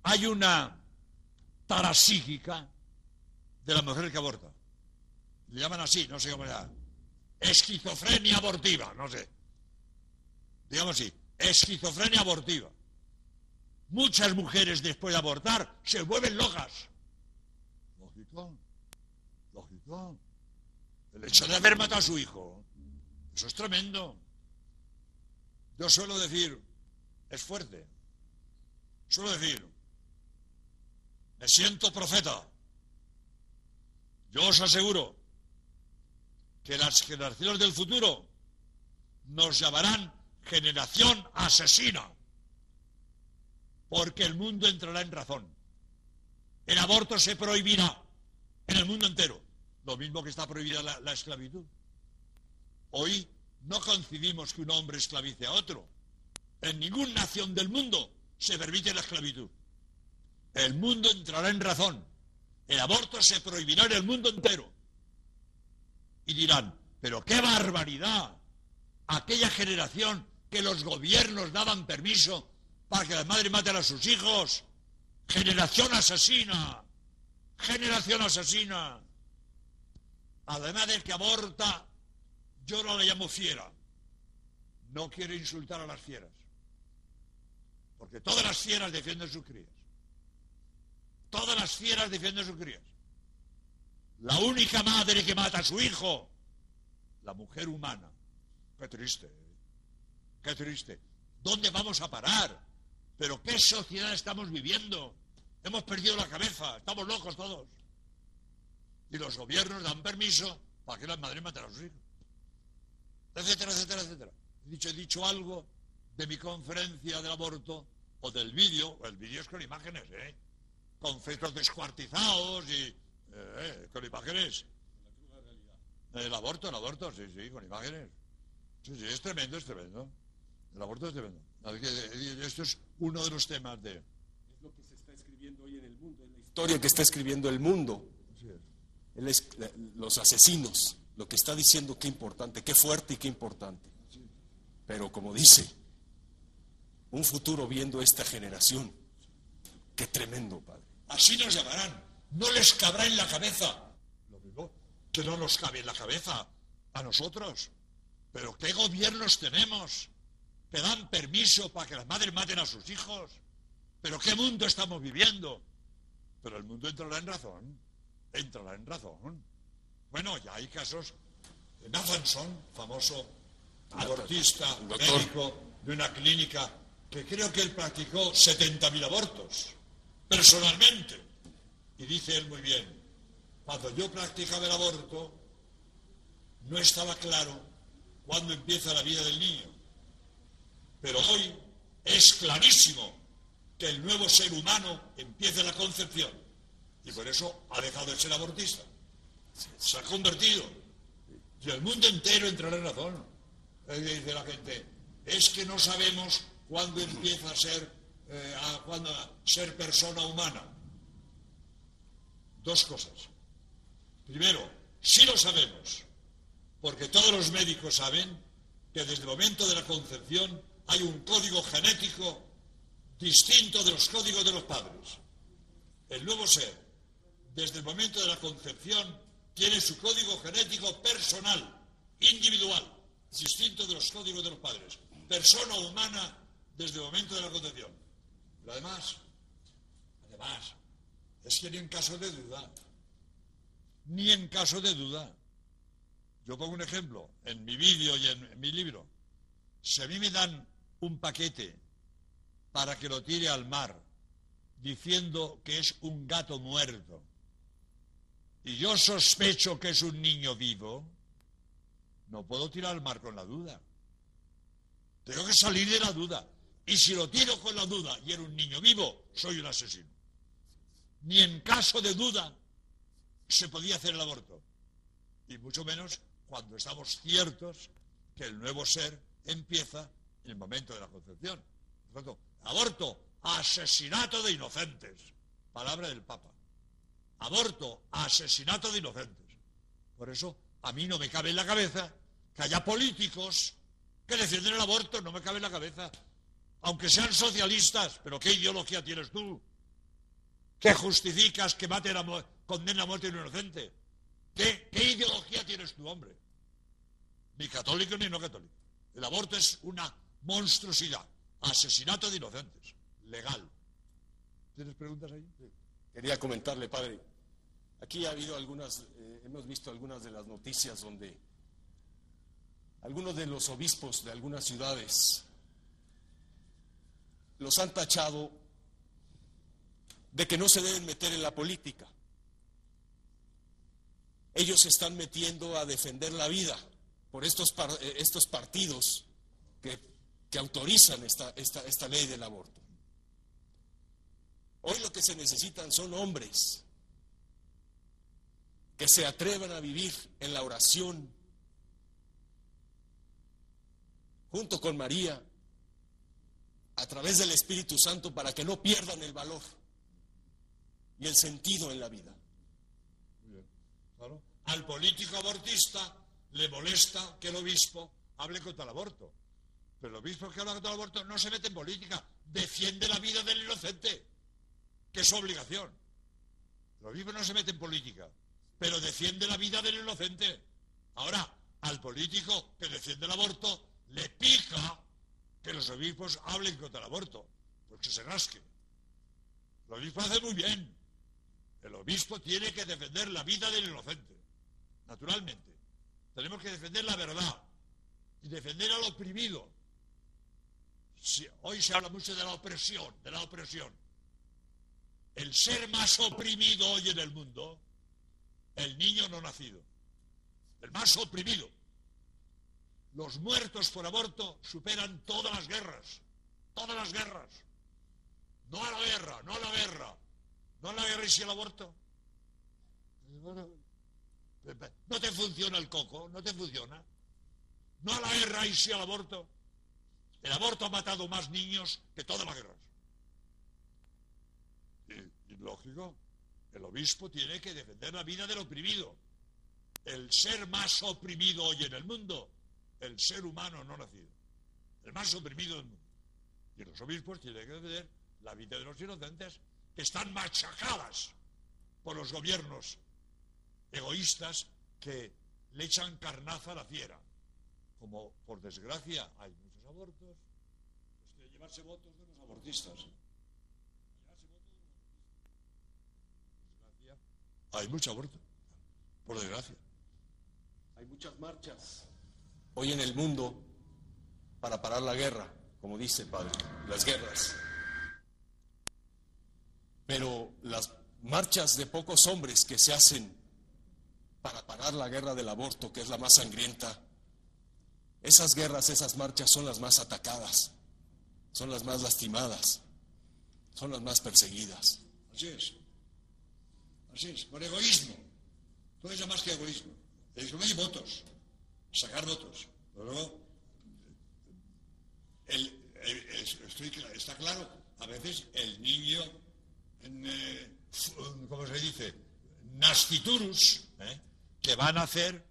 hay una tarasígica de la mujer que aborta. Le llaman así, no sé cómo llama. Esquizofrenia abortiva, no sé. Digamos así, esquizofrenia abortiva. Muchas mujeres después de abortar se vuelven locas. Lógico, lógico. El hecho de haber matado a su hijo, eso es tremendo. Yo suelo decir, es fuerte. Suelo decir, me siento profeta. Yo os aseguro que las generaciones del futuro nos llamarán generación asesina porque el mundo entrará en razón. El aborto se prohibirá en el mundo entero, lo mismo que está prohibida la, la esclavitud. Hoy no concibimos que un hombre esclavice a otro. En ninguna nación del mundo se permite la esclavitud. El mundo entrará en razón. El aborto se prohibirá en el mundo entero. Y dirán, pero qué barbaridad. Aquella generación que los gobiernos daban permiso para que las madres maten a sus hijos. Generación asesina. Generación asesina. Además del que aborta, yo no le llamo fiera. No quiero insultar a las fieras. Porque todas las fieras defienden sus crías. Todas las fieras defienden sus crías. La única madre que mata a su hijo, la mujer humana. Qué triste. ¿eh? Qué triste. ¿Dónde vamos a parar? Pero ¿qué sociedad estamos viviendo? Hemos perdido la cabeza, estamos locos todos. Y los gobiernos dan permiso para que las madres maten a sus hijos. Etcétera, etcétera, etcétera. He dicho, he dicho algo de mi conferencia del aborto o del vídeo, el vídeo es con imágenes, ¿eh? Con fetos descuartizados y eh, eh con imágenes. El aborto, el aborto, sí, sí, con imágenes. Sí, sí, es tremendo, es tremendo. El aborto es tremendo. Esto es uno de los temas de... Es lo que se está escribiendo hoy en el mundo, en la historia que está escribiendo el mundo. Es, los asesinos, lo que está diciendo, qué importante, qué fuerte y qué importante. Pero como dice, un futuro viendo esta generación, qué tremendo, Padre. Así nos llamarán, no les cabrá en la cabeza. Lo mismo que no nos cabe en la cabeza a nosotros. Pero ¿qué gobiernos tenemos? que dan permiso para que las madres maten a sus hijos. Pero ¿qué mundo estamos viviendo? Pero el mundo entrará en razón, entrará en razón. Bueno, ya hay casos Nathanson, famoso abortista, médico de una clínica, que creo que él practicó 70.000 abortos, personalmente. Y dice él muy bien, cuando yo practicaba el aborto, no estaba claro cuándo empieza la vida del niño. Pero hoy es clarísimo que el nuevo ser humano empieza la concepción. Y por eso ha dejado de ser abortista. Se ha convertido. Y el mundo entero entrará en razón. Dice la gente, es que no sabemos cuándo empieza a ser, eh, a ser persona humana. Dos cosas. Primero, sí lo sabemos, porque todos los médicos saben que desde el momento de la concepción hay un código genético distinto de los códigos de los padres. El nuevo ser, desde el momento de la concepción, tiene su código genético personal, individual, distinto de los códigos de los padres. Persona humana desde el momento de la concepción. Pero además, además, es que ni en caso de duda, ni en caso de duda, yo pongo un ejemplo, en mi vídeo y en, mi libro, si a mí me dan un paquete para que lo tire al mar, diciendo que es un gato muerto, y yo sospecho que es un niño vivo, no puedo tirar al mar con la duda. Tengo que salir de la duda. Y si lo tiro con la duda y era un niño vivo, soy un asesino. Ni en caso de duda se podía hacer el aborto. Y mucho menos cuando estamos ciertos que el nuevo ser empieza en el momento de la concepción. Por tanto, aborto, asesinato de inocentes. Palabra del Papa. Aborto, asesinato de inocentes. Por eso, a mí no me cabe en la cabeza que haya políticos que defienden el aborto, no me cabe en la cabeza. Aunque sean socialistas, pero ¿qué ideología tienes tú? ¿Qué justificas que maten a, condena a muerte a un inocente? ¿Qué, ideología tienes tú, hombre? Ni católico ni no católico. El aborto es una monstruosidad. Asesinato de inocentes. Legal. ¿Tienes preguntas ahí? Quería comentarle, padre. Aquí ha habido algunas, eh, hemos visto algunas de las noticias donde algunos de los obispos de algunas ciudades los han tachado de que no se deben meter en la política. Ellos se están metiendo a defender la vida por estos, eh, estos partidos que, que autorizan esta, esta, esta ley del aborto. Hoy lo que se necesitan son hombres que se atrevan a vivir en la oración, junto con María, a través del Espíritu Santo, para que no pierdan el valor y el sentido en la vida. Al político abortista le molesta que el obispo hable contra el aborto. Pero el obispo que habla contra el aborto no se mete en política, defiende la vida del inocente, que es su obligación. El obispo no se mete en política, pero defiende la vida del inocente. Ahora, al político que defiende el aborto le pica los obispos hablen contra el aborto, porque se rasque. El obispo hace muy bien. El obispo tiene que defender la vida del inocente, naturalmente. Tenemos que defender la verdad y defender al oprimido. hoy se habla mucho de la opresión, de la opresión. El ser más oprimido hoy en el mundo, el niño no nacido. El más oprimido. Los muertos por aborto superan todas las guerras, todas las guerras. No a la guerra, no a la guerra, no a la guerra y si el aborto. No te funciona el coco, no te funciona. No a la guerra y si al aborto. El aborto ha matado más niños que todas las guerras. Y, y lógico, el obispo tiene que defender la vida del oprimido. El ser más oprimido hoy en el mundo el ser humano no nacido, el más oprimido del mundo. Y los obispos tienen que defender la vida de los inocentes que están machacadas por los gobiernos egoístas que le echan carnaza a la fiera. Como por desgracia hay muchos abortos, llevarse votos de los abortistas. Hay mucho aborto, por desgracia. Hay muchas marchas hoy en el mundo para parar la guerra, como dice Padre, las guerras. Pero las marchas de pocos hombres que se hacen para parar la guerra del aborto, que es la más sangrienta, esas guerras, esas marchas son las más atacadas, son las más lastimadas, son las más perseguidas. Así es. Así es, por egoísmo. Todo eso más que egoísmo. Es hay votos, sacar votos. Luego, está claro, a veces el niño, eh, ¿cómo se dice? Nasciturus, ¿eh? que van a hacer,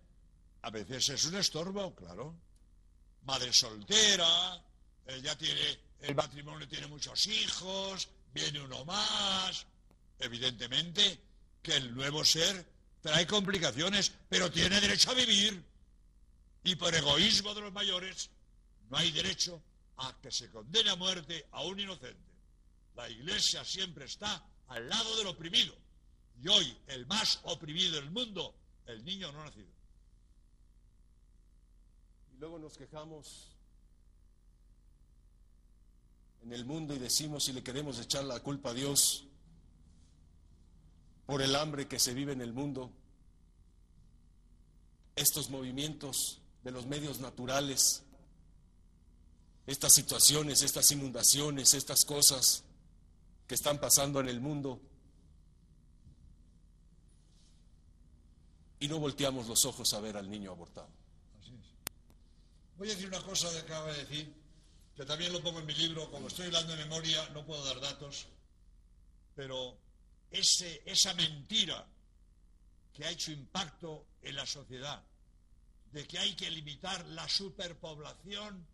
a veces es un estorbo, claro. Madre soltera, ya tiene, el matrimonio tiene muchos hijos, viene uno más. Evidentemente que el nuevo ser trae complicaciones, pero tiene derecho a vivir. Y por egoísmo de los mayores, no hay derecho a que se condene a muerte a un inocente. La Iglesia siempre está al lado del oprimido. Y hoy el más oprimido del mundo el niño no nacido. Y luego nos quejamos en el mundo y decimos si le queremos echar la culpa a Dios por el hambre que se vive en el mundo. Estos movimientos de los medios naturales, estas situaciones, estas inundaciones, estas cosas que están pasando en el mundo, y no volteamos los ojos a ver al niño abortado. Voy a decir una cosa que acaba de decir, que también lo pongo en mi libro, como estoy hablando de memoria, no puedo dar datos, pero ese, esa mentira que ha hecho impacto en la sociedad, de que hay que limitar la superpoblación,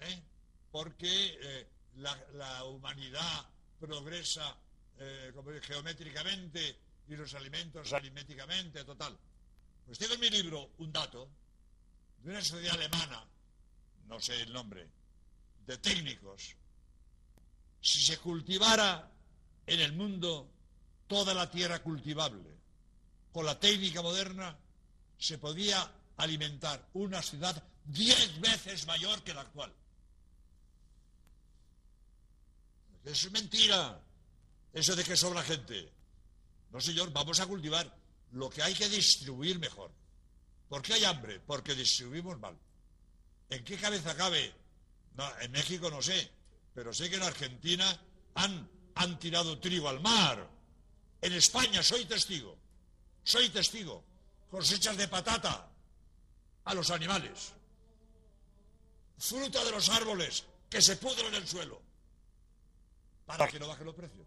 ¿eh? porque eh, la, humanidad progresa eh, geométricamente y los alimentos aritméticamente, total. Pues tengo en mi libro un dato de una sociedad alemana, no sé el nombre, de técnicos. Si se cultivara en el mundo toda la tierra cultivable, con la técnica moderna, se podía alimentar una ciudad diez veces mayor que la actual. Es mentira eso de que sobra gente. No, señor, vamos a cultivar lo que hay que distribuir mejor. ¿Por qué hay hambre? Porque distribuimos mal. ¿En qué cabeza cabe? en México no sé, pero sé que en Argentina han, han tirado trigo al mar. En España soy testigo, soy testigo. Cosechas de patata a los animales. Fruta de los árboles que se pudren en el suelo para que no bajen los precios.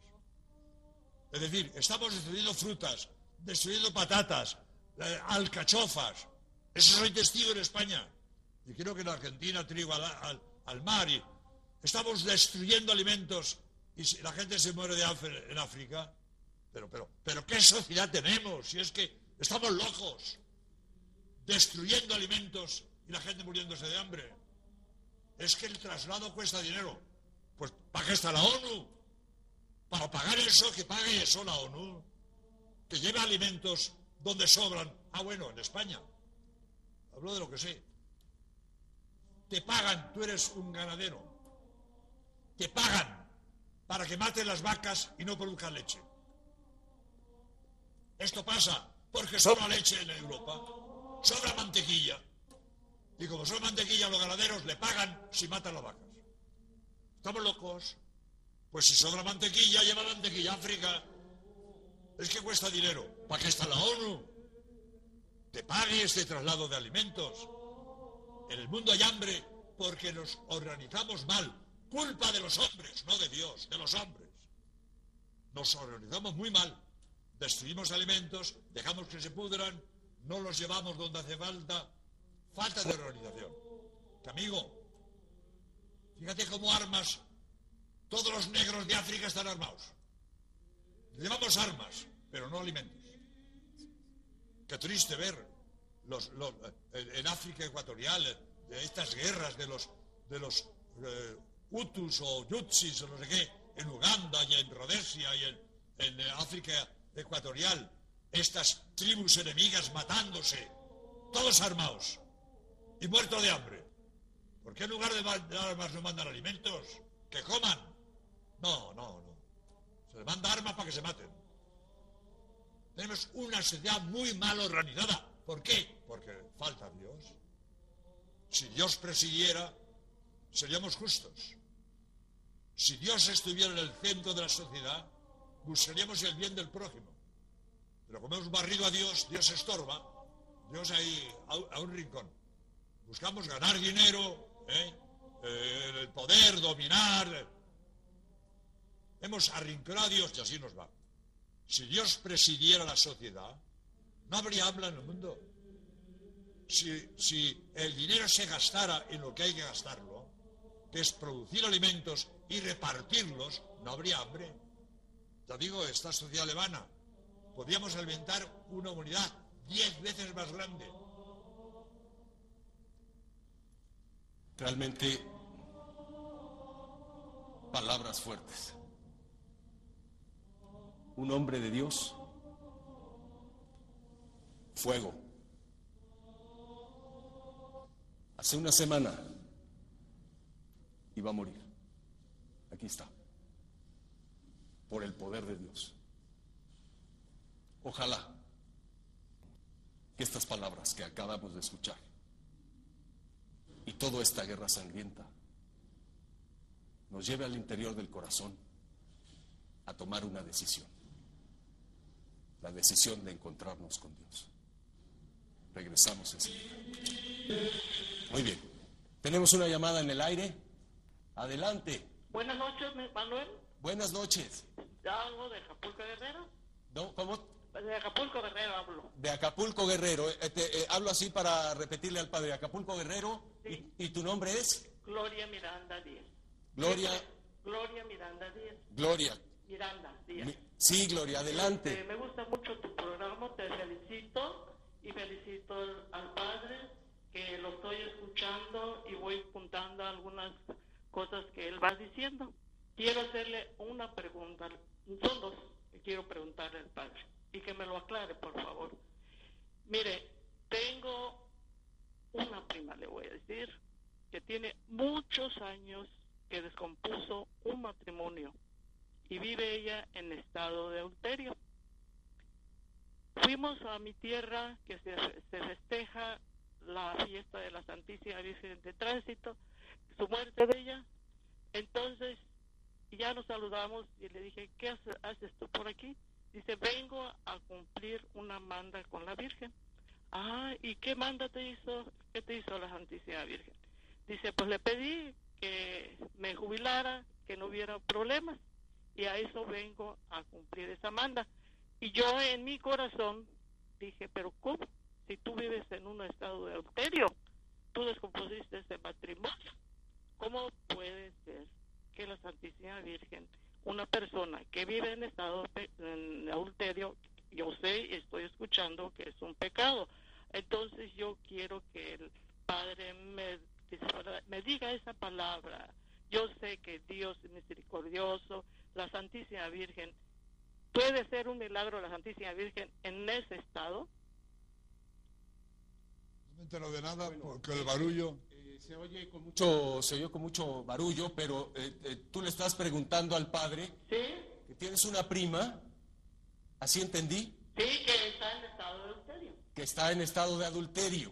Es decir, estamos destruyendo frutas, destruyendo patatas, eh, alcachofas. Eso soy testigo en España. Y creo que en Argentina trigo al, mar. Estamos destruyendo alimentos y la gente se muere de hambre en África. Pero, pero, pero, ¿qué sociedad tenemos? Si es que estamos locos. Destruyendo alimentos y la gente muriéndose de hambre. Es que el traslado cuesta dinero. Pues ¿para qué está la ONU? Para pagar eso, que pague eso la ONU que lleva alimentos donde sobran. Ah, bueno, en España. Hablo de lo que sé. Te pagan, tú eres un ganadero. Te pagan para que maten las vacas y no produzcan leche. Esto pasa porque sobra leche en Europa, sobra mantequilla. Y como son mantequilla, los ganaderos le pagan si matan las vacas. ¿Estamos locos? Pues si sobra mantequilla, lleva mantequilla a África es que cuesta dinero. ¿Para qué está la ONU? Que pague este traslado de alimentos. En el mundo hay hambre porque nos organizamos mal. Culpa de los hombres, no de Dios, de los hombres. Nos organizamos muy mal. Destruimos alimentos, dejamos que se pudran, no los llevamos donde hace falta. Falta de organización. Amigo, fíjate cómo armas. Todos los negros de África están armados. Llevamos armas, pero no alimentos. Qué triste ver los, eh, en África ecuatorial eh, estas guerras de los, de los eh, Hutus o Yutsis o no sé qué, en Uganda y en Rhodesia y en, en África ecuatorial, estas tribus enemigas matándose, todos armados y muertos de hambre. ¿Por qué en lugar de armas no mandan alimentos? Que coman. No, no, no. Se les manda armas para que se maten. Tenemos una sociedad muy mal organizada. ¿Por qué? Porque falta Dios. Si Dios presidiera, seríamos justos. Si Dios estuviera en el centro de la sociedad, buscaríamos el bien del prójimo. Pero como hemos barrido a Dios, Dios estorba, Dios ahí a, un rincón. Buscamos ganar dinero, ¿eh? Eh, el poder, dominar. Hemos arrinconado a Dios y así nos va. Si Dios presidiera la sociedad, no habría hambre en el mundo. Si, si, el dinero se gastara en lo que hay que gastarlo, que es producir alimentos y repartirlos, no habría hambre. Te digo, esta sociedad alemana, podríamos alimentar una humanidad diez veces más grande. Realmente, palabras fuertes un hombre de Dios, fuego. Hace una semana iba a morir. Aquí está. Por el poder de Dios. Ojalá que estas palabras que acabamos de escuchar y toda esta guerra sangrienta nos lleve al interior del corazón a tomar una decisión la decisión de encontrarnos con Dios. Regresamos enseguida. Muy bien. Tenemos una llamada en el aire. Adelante. Buenas noches, Manuel. Buenas noches. ¿Hablo de Acapulco Guerrero? No, ¿Cómo? De Acapulco Guerrero hablo. De Acapulco Guerrero. Eh, eh, hablo así para repetirle al padre. Acapulco Guerrero. ¿Y, tu nombre es? Gloria Miranda Díaz. Gloria. Gloria Miranda Díaz. Gloria. Miranda Díaz. Sí, Gloria, adelante. Este, me gusta mucho tu programa, te felicito y felicito al Padre que lo estoy escuchando y voy apuntando algunas cosas que él va diciendo. Quiero hacerle una pregunta, son dos que quiero preguntarle al Padre y que me lo aclare, por favor. Mire, tengo una prima, le voy a decir, que tiene muchos años que descompuso un matrimonio y vive ella en estado de adulterio. Fuimos a mi tierra que se, festeja la fiesta de la Santísima Virgen de Tránsito, su muerte de ella. Entonces ya nos saludamos y le dije, ¿qué haces tú por aquí? Dice, vengo a cumplir una manda con la Virgen. Ah, ¿y qué manda te hizo? ¿Qué te hizo la Santísima Virgen? Dice, pues le pedí que me jubilara, que no hubiera problemas y a eso vengo a cumplir esa manda. Y yo en mi corazón dije, pero ¿cómo? Si tú vives en un estado de adulterio, tú descompusiste ese matrimonio, ¿cómo puede ser que la Santísima Virgen, una persona que vive en estado de adulterio, yo sé y estoy escuchando que es un pecado? Entonces yo quiero que el Padre me, me diga esa palabra. Yo sé que Dios es misericordioso, la Santísima Virgen, ¿puede ser un milagro la Santísima Virgen en ese estado? No de nada porque el barullo... Se oye con mucho, se oye con mucho barullo, pero eh, eh, tú le estás preguntando al padre que tienes una prima, ¿así entendí? Sí, que está en estado de adulterio. Que está en estado de adulterio.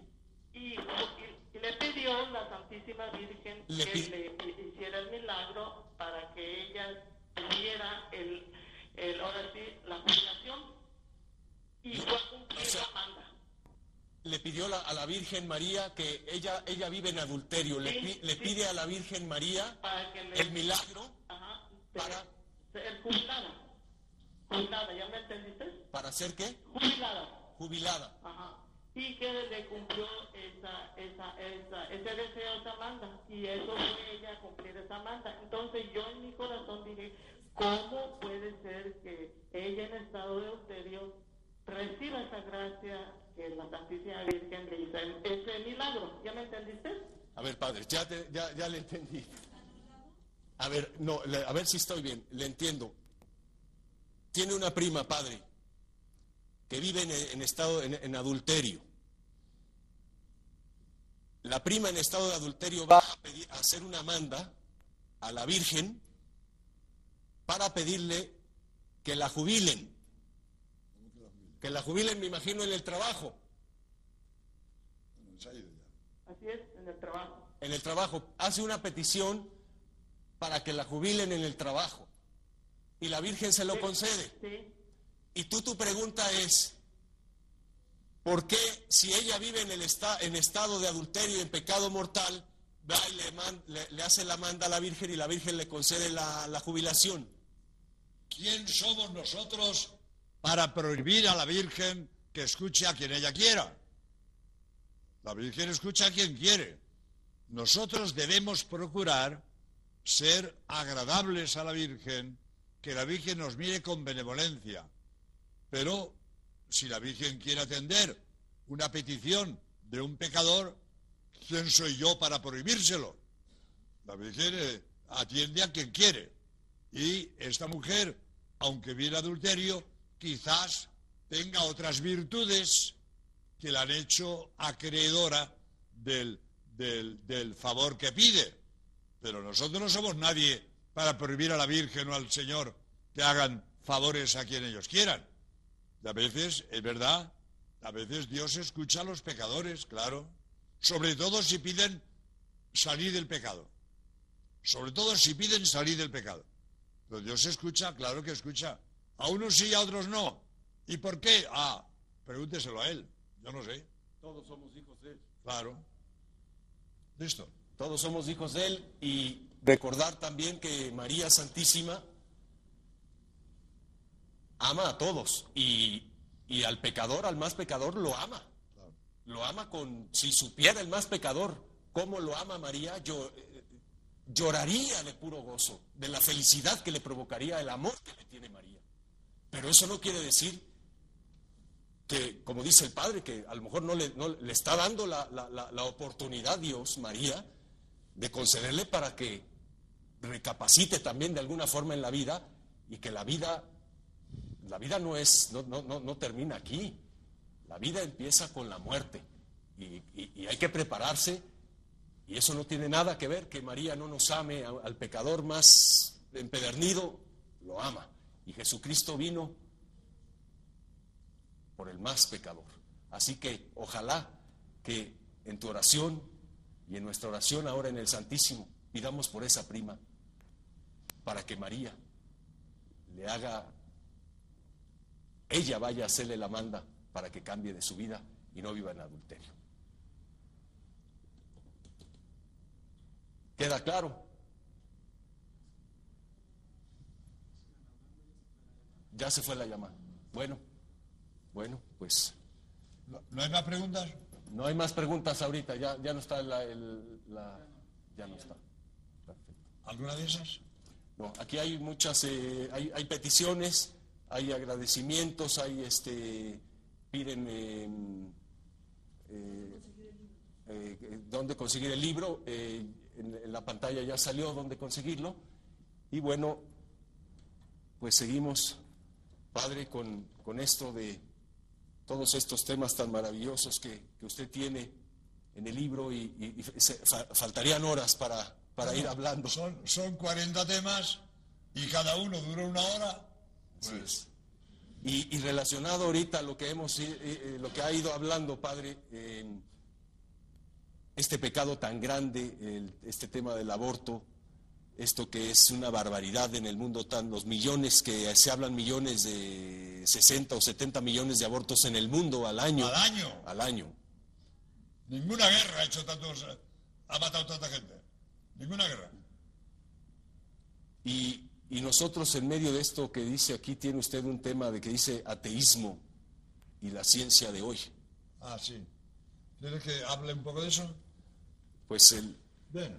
Y, le pidió la Santísima Virgen que le hiciera el milagro para que ella tuviera el, el, ahora sí, la jubilación y fue a cumplir la manda. Le pidió a la Virgen María que ella, ella vive en adulterio, le, le pide a la Virgen María el milagro para ser jubilada. Jubilada, ¿ya me entendiste? ¿Para ser qué? Jubilada. Jubilada. Ajá y que le cumplió esa, esa, esa, ese deseo, esa manda, y eso fue ella a cumplir esa manda. Entonces yo en mi corazón dije, ¿cómo puede ser que ella en estado de austerio reciba esa gracia que la Santísima Virgen le hizo ese milagro? ¿Ya me entendiste? A ver, padre, ya, ya, ya le entendí. A ver, no, a ver si estoy bien, le entiendo. Tiene una prima, padre, que vive en, estado en, adulterio. La prima en estado de adulterio va a, pedir, a hacer una manda a la Virgen para pedirle que la jubilen. Que la jubilen, me imagino, en el trabajo. Así es, en el trabajo. En el trabajo. Hace una petición para que la jubilen en el trabajo. Y la Virgen se lo concede. Sí, Y tú tu pregunta es, ¿por qué si ella vive en, el esta- en estado de adulterio y en pecado mortal, va y le, man- le- le hace la manda a la Virgen y la Virgen le concede la, la jubilación? ¿Quién somos nosotros para prohibir a la Virgen que escuche a quien ella quiera? La Virgen escucha a quien quiere. Nosotros debemos procurar ser agradables a la Virgen, que la Virgen nos mire con benevolencia. Pero si la Virgen quiere atender una petición de un pecador, ¿quién soy yo para prohibírselo? La Virgen eh, atiende a quien quiere. Y esta mujer, aunque viene adulterio, quizás tenga otras virtudes que la han hecho acreedora del, favor que pide. Pero nosotros no somos nadie para prohibir a la Virgen o al Señor que hagan favores a quien ellos quieran. Y a veces, es verdad, a veces Dios escucha a los pecadores, claro. Sobre todo si piden salir del pecado. Sobre todo si piden salir del pecado. Pero Dios escucha, claro que escucha. A unos sí y a otros no. ¿Y por qué? Ah, pregúnteselo a él. Yo no sé. Todos somos hijos de Él. Claro. Listo. Todos somos hijos de Él y recordar también que María Santísima ama a todos y, y al pecador, al más pecador, lo ama. Lo ama con, si supiera el más pecador cómo lo ama María, yo eh, lloraría de puro gozo, de la felicidad que le provocaría el amor que le tiene María. Pero eso no quiere decir que, como dice el Padre, que a lo mejor no le, no le está dando la, la- la- oportunidad Dios, María, de concederle para que recapacite también de alguna forma en la vida y que la vida, la vida no es, no, no, no, termina aquí. La vida empieza con la muerte y, hay que prepararse y eso no tiene nada que ver que María no nos ame al pecador más empedernido, lo ama. Y Jesucristo vino por el más pecador. Así que ojalá que en tu oración y en nuestra oración ahora en el Santísimo pidamos por esa prima para que María le haga, ella vaya a hacerle la manda para que cambie de su vida y no viva en adulterio. ¿Queda claro? Ya se fue la llamada. Bueno, bueno, pues ¿No, no hay más preguntas? no hay más preguntas ahorita, ya, ya no está la, el- la- ya no está. Perfecto. ¿Alguna de esas? No, aquí hay muchas, eh, hay, hay peticiones, hay agradecimientos, hay este, piden eh, eh, dónde conseguir el libro, en, en la pantalla ya salió dónde conseguirlo, y bueno, pues seguimos, Padre, con, con esto de todos estos temas tan maravillosos que, que usted tiene en el libro y, y- y se- fa- faltarían horas para, para ir hablando. Son, son 40 temas y cada uno dura una hora. Así es. Y, y relacionado ahorita a lo que hemos i- eh, lo que ha ido hablando, padre, eh, este pecado tan grande, el- este tema del aborto, esto que es una barbaridad en el mundo, tan los millones que se hablan millones de 60 o 70 millones de abortos en el mundo al año. Al año. Al año. Ninguna guerra ha hecho tantos, ha matado tanta gente. Ninguna guerra. Y, y nosotros en medio de esto que dice aquí tiene usted un tema de que dice ateísmo y la ciencia de hoy. Ah, sí. ¿Quieres que hable un poco de eso? Pues el, Bueno,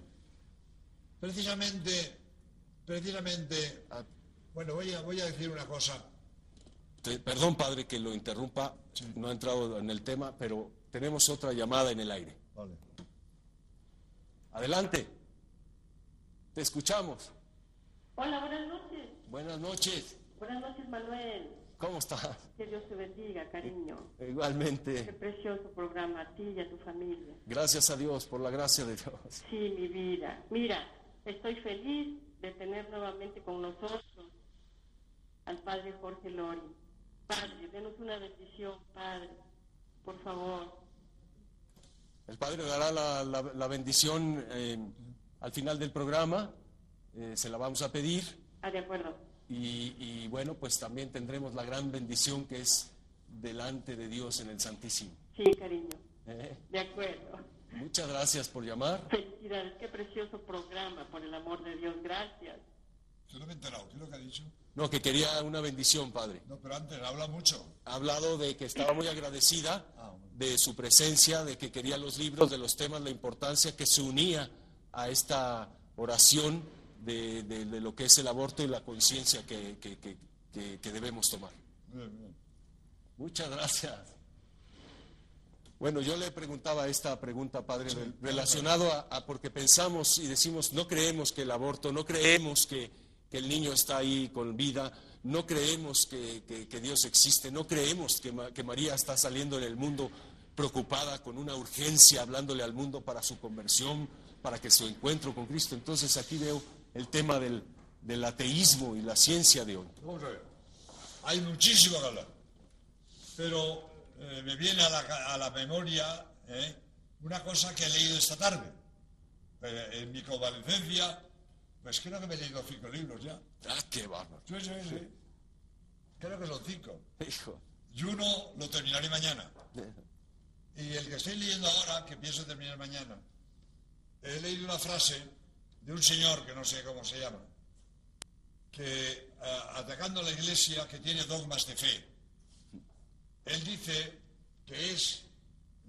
precisamente, precisamente, ah, bueno, voy a, voy a decir una cosa. Te- Perdón, padre, que lo interrumpa, no ha entrado en el tema, pero tenemos otra llamada en el aire. Vale. Adelante, te escuchamos. Hola, buenas noches. Buenas noches, Buenas noches, Manuel. ¿cómo estás? Que Dios te bendiga, cariño. Qué Igualmente, precioso programa a ti y a tu familia. gracias a Dios por la gracia de Dios. Sí, mi vida. Mira, estoy feliz de tener nuevamente con nosotros al padre Jorge Lori. Padre, denos una bendición, Padre, por favor. El Padre dará la, la- la bendición eh, al final del programa, eh, se la vamos a pedir Ah, de acuerdo. y, y bueno, pues también tendremos la gran bendición que es delante de Dios en el Santísimo. Sí, cariño. ¿eh? De acuerdo. Muchas gracias por llamar. Felicidades, qué precioso programa, por el amor de Dios, gracias. Yo no me he enterado, ¿qué es lo que ha dicho? No, que quería una bendición, Padre. No, pero antes habla mucho. Ha hablado de que estaba muy agradecida Ah, bueno. de su presencia, de que quería los libros, de los temas, la importancia, que se unía a esta oración de, de- de lo que es el aborto y la conciencia que, que- que- que- que debemos tomar. Bien, bien. Muchas gracias. Bueno, yo le preguntaba esta pregunta, padre, rel- relacionado a, porque pensamos y decimos, no creemos que el aborto, no creemos que, el niño está ahí con vida, no creemos que, Dios existe, no creemos que, Ma- que María está saliendo en el mundo preocupada con una urgencia, hablándole al mundo para su conversión, para que su encuentro con Cristo. Entonces aquí veo el tema del, ateísmo y la ciencia de hoy. Hay muchísimo que hablar. Pero eh, me viene a la, ca- a la memoria eh, una cosa que he leído esta tarde. Eh, en mi convalecencia, pues creo que me he leído cinco libros ya. Ah, qué bárbaro. Sí, sí, sí. Creo que son cinco. Hijo. Y uno lo terminaré mañana. Y el que estoy leyendo ahora, que pienso terminar mañana, he leído una frase de un señor que no sé cómo se llama, que atacando a la iglesia que tiene dogmas de fe, él dice que es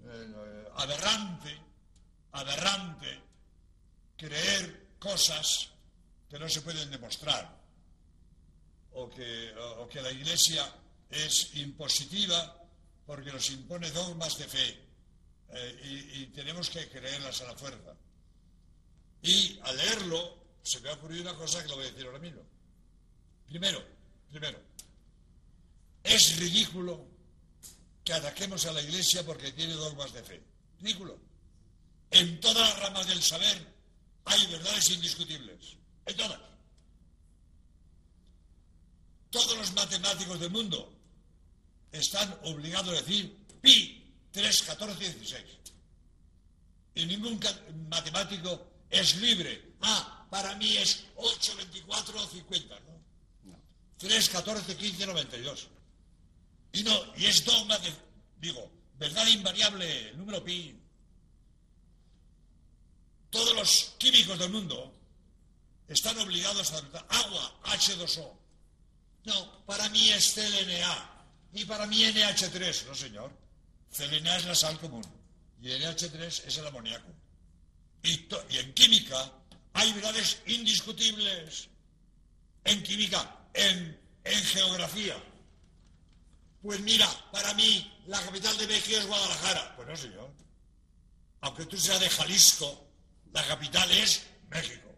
eh, aberrante, aberrante creer cosas que no se pueden demostrar o que, o- que la Iglesia es impositiva porque nos impone dogmas de fe eh, y, y tenemos que creerlas a la fuerza. Y al leerlo se me ha ocurrido una cosa que lo voy a decir ahora mismo. Primero, primero, es ridículo que ataquemos a la Iglesia porque tiene dogmas de fe. Ridículo. En todas las ramas del saber hay verdades indiscutibles. En todas. Todos los matemáticos del mundo están obligados a decir pi 3, 14, 16. Y ningún matemático es libre. Ah, para mí es 8, 24 o 50, ¿no? 3, 14, 15, 92. Y no, y es dogma de, digo, verdad invariable, número pi. Todos los químicos del mundo están obligados a agua, H2O. No, para mí es CLNA. Y para mí NH3. No, señor. CLNA es la sal común. Y NH3 es el amoníaco. Y, y en química hay verdades indiscutibles. En química, en, en geografía. Pues mira, para mí la capital de México es Guadalajara. Pues no, señor. Aunque tú seas de Jalisco, la capital es México.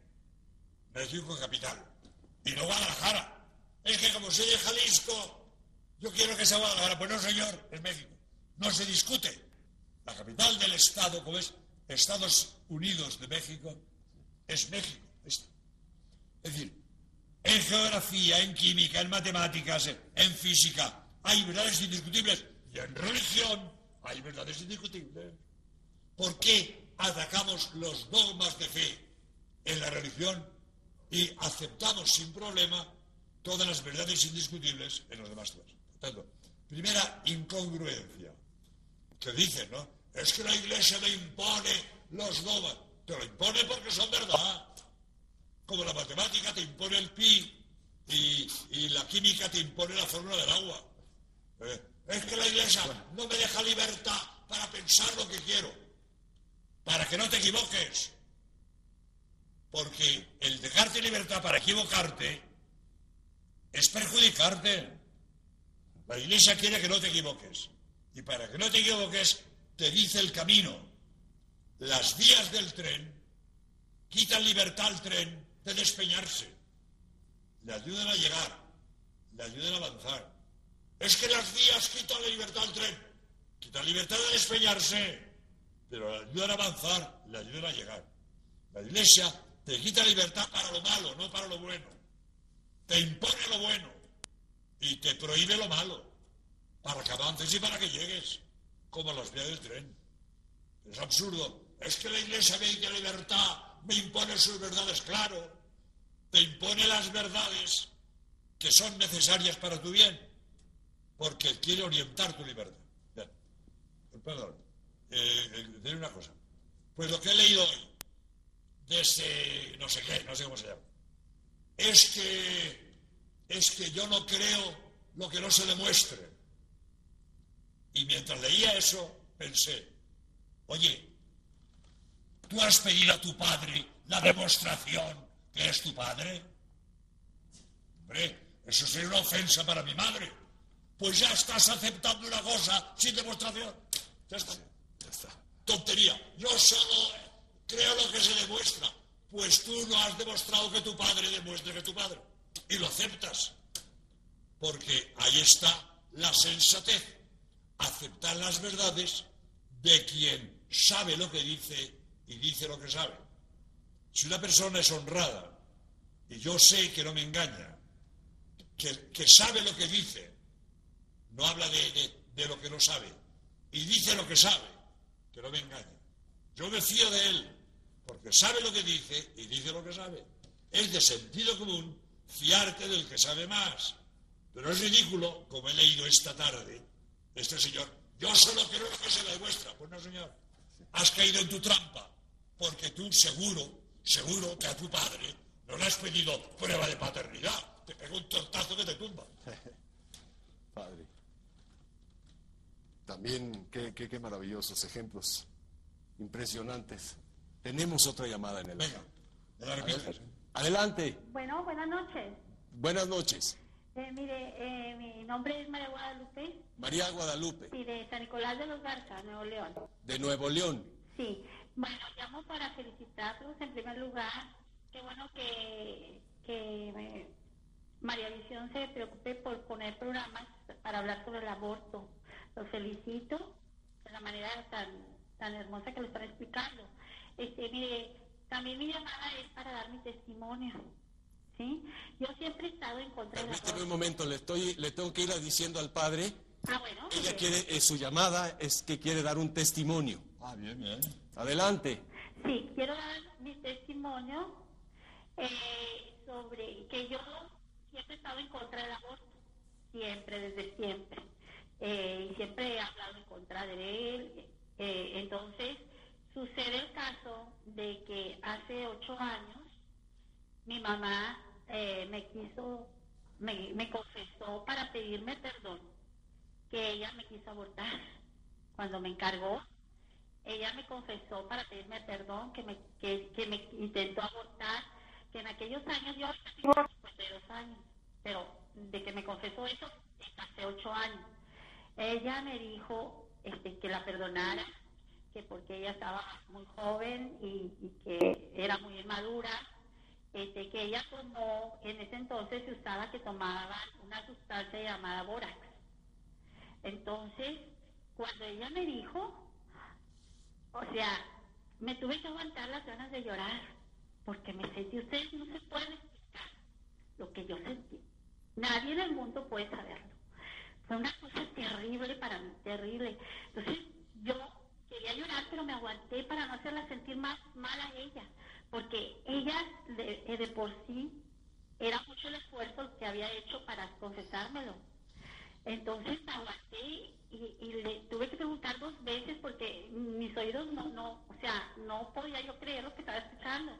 México capital. Y no Guadalajara. Es que como soy de Jalisco, yo quiero que sea Guadalajara. Pues no, señor, es México. No se discute. La capital del Estado, como es Estados Unidos de México, es México. Es, es decir, en geografía, en química, en matemáticas, en física, hay verdades indiscutibles. Y en religión hay verdades indiscutibles. ¿Por qué atacamos los dogmas de fe en la religión y aceptamos sin problema todas las verdades indiscutibles en los demás temas? Por tanto, primera incongruencia que dicen, ¿no? Es que la iglesia le impone los dogmas. Te lo impone porque son verdad. Como la matemática te impone el pi y, y la química te impone la fórmula del agua. Eh, Es que la iglesia no me deja libertad para pensar lo que quiero. Para que no te equivoques. Porque el dejarte libertad para equivocarte es perjudicarte. La iglesia quiere que no te equivoques. Y para que no te equivoques, te dice el camino. Las vías del tren quitan libertad al tren de despeñarse. Le ayudan a llegar. Le ayudan a avanzar. Es que las vías quitan la libertad al tren. Quitan libertad de despeñarse. Pero le ayudan a avanzar. Le ayudan a llegar. La iglesia te quita libertad para lo malo, no para lo bueno. Te impone lo bueno y te prohíbe lo malo. para que avances y para que llegues, como las vías del tren. Es absurdo. Es que la Iglesia me dice libertad, me impone sus verdades, claro. Te impone las verdades que son necesarias para tu bien, porque quiere orientar tu libertad. Perdón. Eh, eh una cosa. Pues lo que he leído hoy, desde no sé qué, no sé cómo se llama, es que, es que yo no creo lo que no se demuestre. Y mientras leía eso, pensé, oye, ¿tú has pedido a tu padre la demostración que es tu padre? Hombre, eso sería una ofensa para mi madre. Pues ya estás aceptando una cosa sin demostración. Ya está. Ya está. Tontería. Yo solo creo lo que se demuestra. Pues tú no has demostrado que tu padre demuestre que tu padre. Y lo aceptas. Porque ahí está la sensatez. Aceptar las verdades de quien sabe lo que dice y dice lo que sabe. Si una persona es honrada y yo sé que no me engaña, que, sabe lo que dice, no habla de, de lo que no sabe, y dice lo que sabe, que no me engaña. Yo me fío de él, porque sabe lo que dice y dice lo que sabe. Es de sentido común fiarte del que sabe más. Pero es ridículo, como he leído esta tarde, este señor, yo solo quiero que se le demuestra. Pues no, señor, has caído en tu trampa, porque tú seguro, seguro que a tu padre no le has pedido prueba de paternidad. Te pego un tortazo que te tumba. Padre. También qué, qué, qué maravillosos ejemplos, impresionantes. Tenemos otra llamada en el Venga, Adelante. Bueno, buenas noches. Buenas noches. Eh, mire, eh, mi nombre es María Guadalupe. María Guadalupe. Sí, de San Nicolás de los Garza, Nuevo León. De Nuevo León. Sí. Bueno, llamo para felicitarlos en primer lugar. Qué bueno que, que María Visión se preocupe por poner programas para hablar sobre el aborto. Los felicito de la manera tan, tan hermosa que lo están explicando. Este, mire, también mi llamada es para dar mi testimonio. ¿sí? Yo siempre he estado en contra Permíteme de un momento, le, estoy, le tengo que ir diciendo al padre. Ah, bueno. Ella quiere, eh, su llamada es que quiere dar un testimonio. Ah, bien, bien. Adelante. Sí, quiero dar mi testimonio eh, sobre que yo siempre he estado en contra del aborto. Siempre, desde siempre. Eh, y siempre he hablado en contra de él. entonces, Sucede el caso de que hace ocho años mi mamá eh, me quiso, me, me, confesó para pedirme perdón que ella me quiso abortar. Cuando me encargó, ella me confesó para pedirme perdón que me, que, que me intentó abortar, que en aquellos años yo tengo 52 años, pero de que me confesó eso hace ocho años. Ella me dijo este, que la perdonara que porque ella estaba muy joven y, que era muy inmadura, este, que ella tomó, en ese entonces se usaba que tomaba una sustancia llamada borax. Entonces, cuando ella me dijo, o sea, me tuve que aguantar las ganas de llorar, porque me sentí, ustedes no se pueden explicar lo que yo sentí. Nadie en el mundo puede saberlo. Fue una cosa terrible para mí, terrible. Entonces, yo quería llorar, pero me aguanté para no hacerla sentir más mal a ella, porque ella de, eh, de por sí era mucho el esfuerzo que había hecho para confesármelo. Entonces aguanté y, le tuve que preguntar dos veces porque mis oídos no, no, o sea, no podía yo creer lo que estaba escuchando.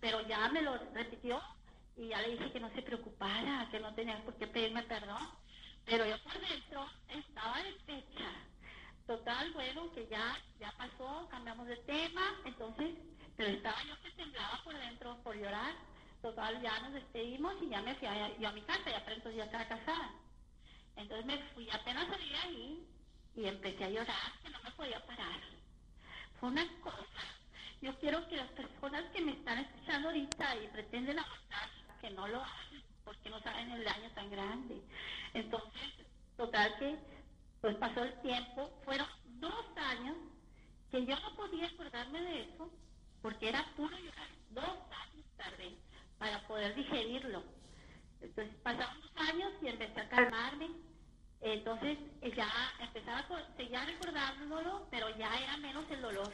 Pero ya me lo repitió y ya le dije que no se preocupara, que no tenía por qué pedirme perdón. Pero yo por dentro estaba despecha Total, bueno, que ya, ya pasó, cambiamos de tema, entonces, pero estaba yo que temblaba por dentro por llorar. Total, ya nos despedimos y ya me fui a, yo a mi casa, ya pronto ya estaba casada. Entonces me fui, apenas salí ahí y empecé a llorar, que no me podía parar. Fue una cosa. Yo quiero que las personas que me están escuchando ahorita y pretenden abortar, que no lo hacen, porque no saben el daño tan grande. Entonces, total que pues pasó el tiempo, fueron dos años que yo no podía acordarme de eso, porque era puro llorar, dos años tarde para poder digerirlo. Entonces pasaron dos años y empecé a calmarme, Entonces eh, ya empezaba, seguía recordándolo, pero ya era menos el dolor.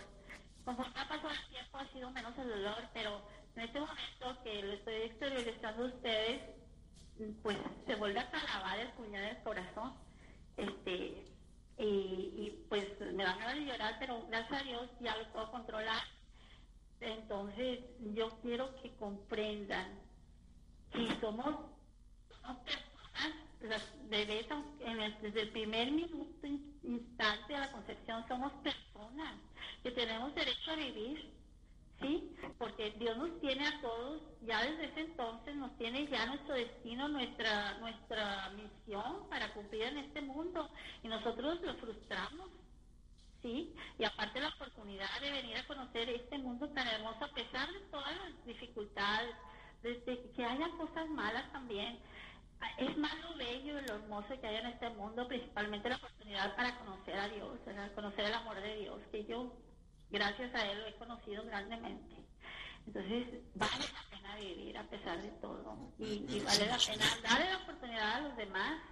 Conforme ha pasado el tiempo ha sido menos el dolor, pero en este momento que lo estoy exteriorizando a ustedes, pues se vuelve a clavar el puñal del corazón. Este, y, pues me ganas de llorar, pero gracias a Dios ya lo puedo controlar. Entonces yo quiero que comprendan si somos, las bebés en desde el primer minuto, in- instante de la concepción, somos personas que tenemos derecho a vivir, ¿sí? Porque Dios nos tiene a todos, ya desde ese entonces nos tiene ya nuestro destino, nuestra, nuestra misión para cumplir en este mundo y nosotros lo frustramos. ¿sí? Y aparte la oportunidad de venir a conocer este mundo tan hermoso a pesar de todas las dificultades, desde que haya cosas malas también. Es más lo bello y lo hermoso que hay en este mundo, principalmente la oportunidad para conocer a Dios, ¿verdad? conocer el amor de Dios, que yo, gracias a Él, lo he conocido grandemente. Entonces, vale la pena vivir a pesar de todo. Y, y vale la pena darle la oportunidad a los demás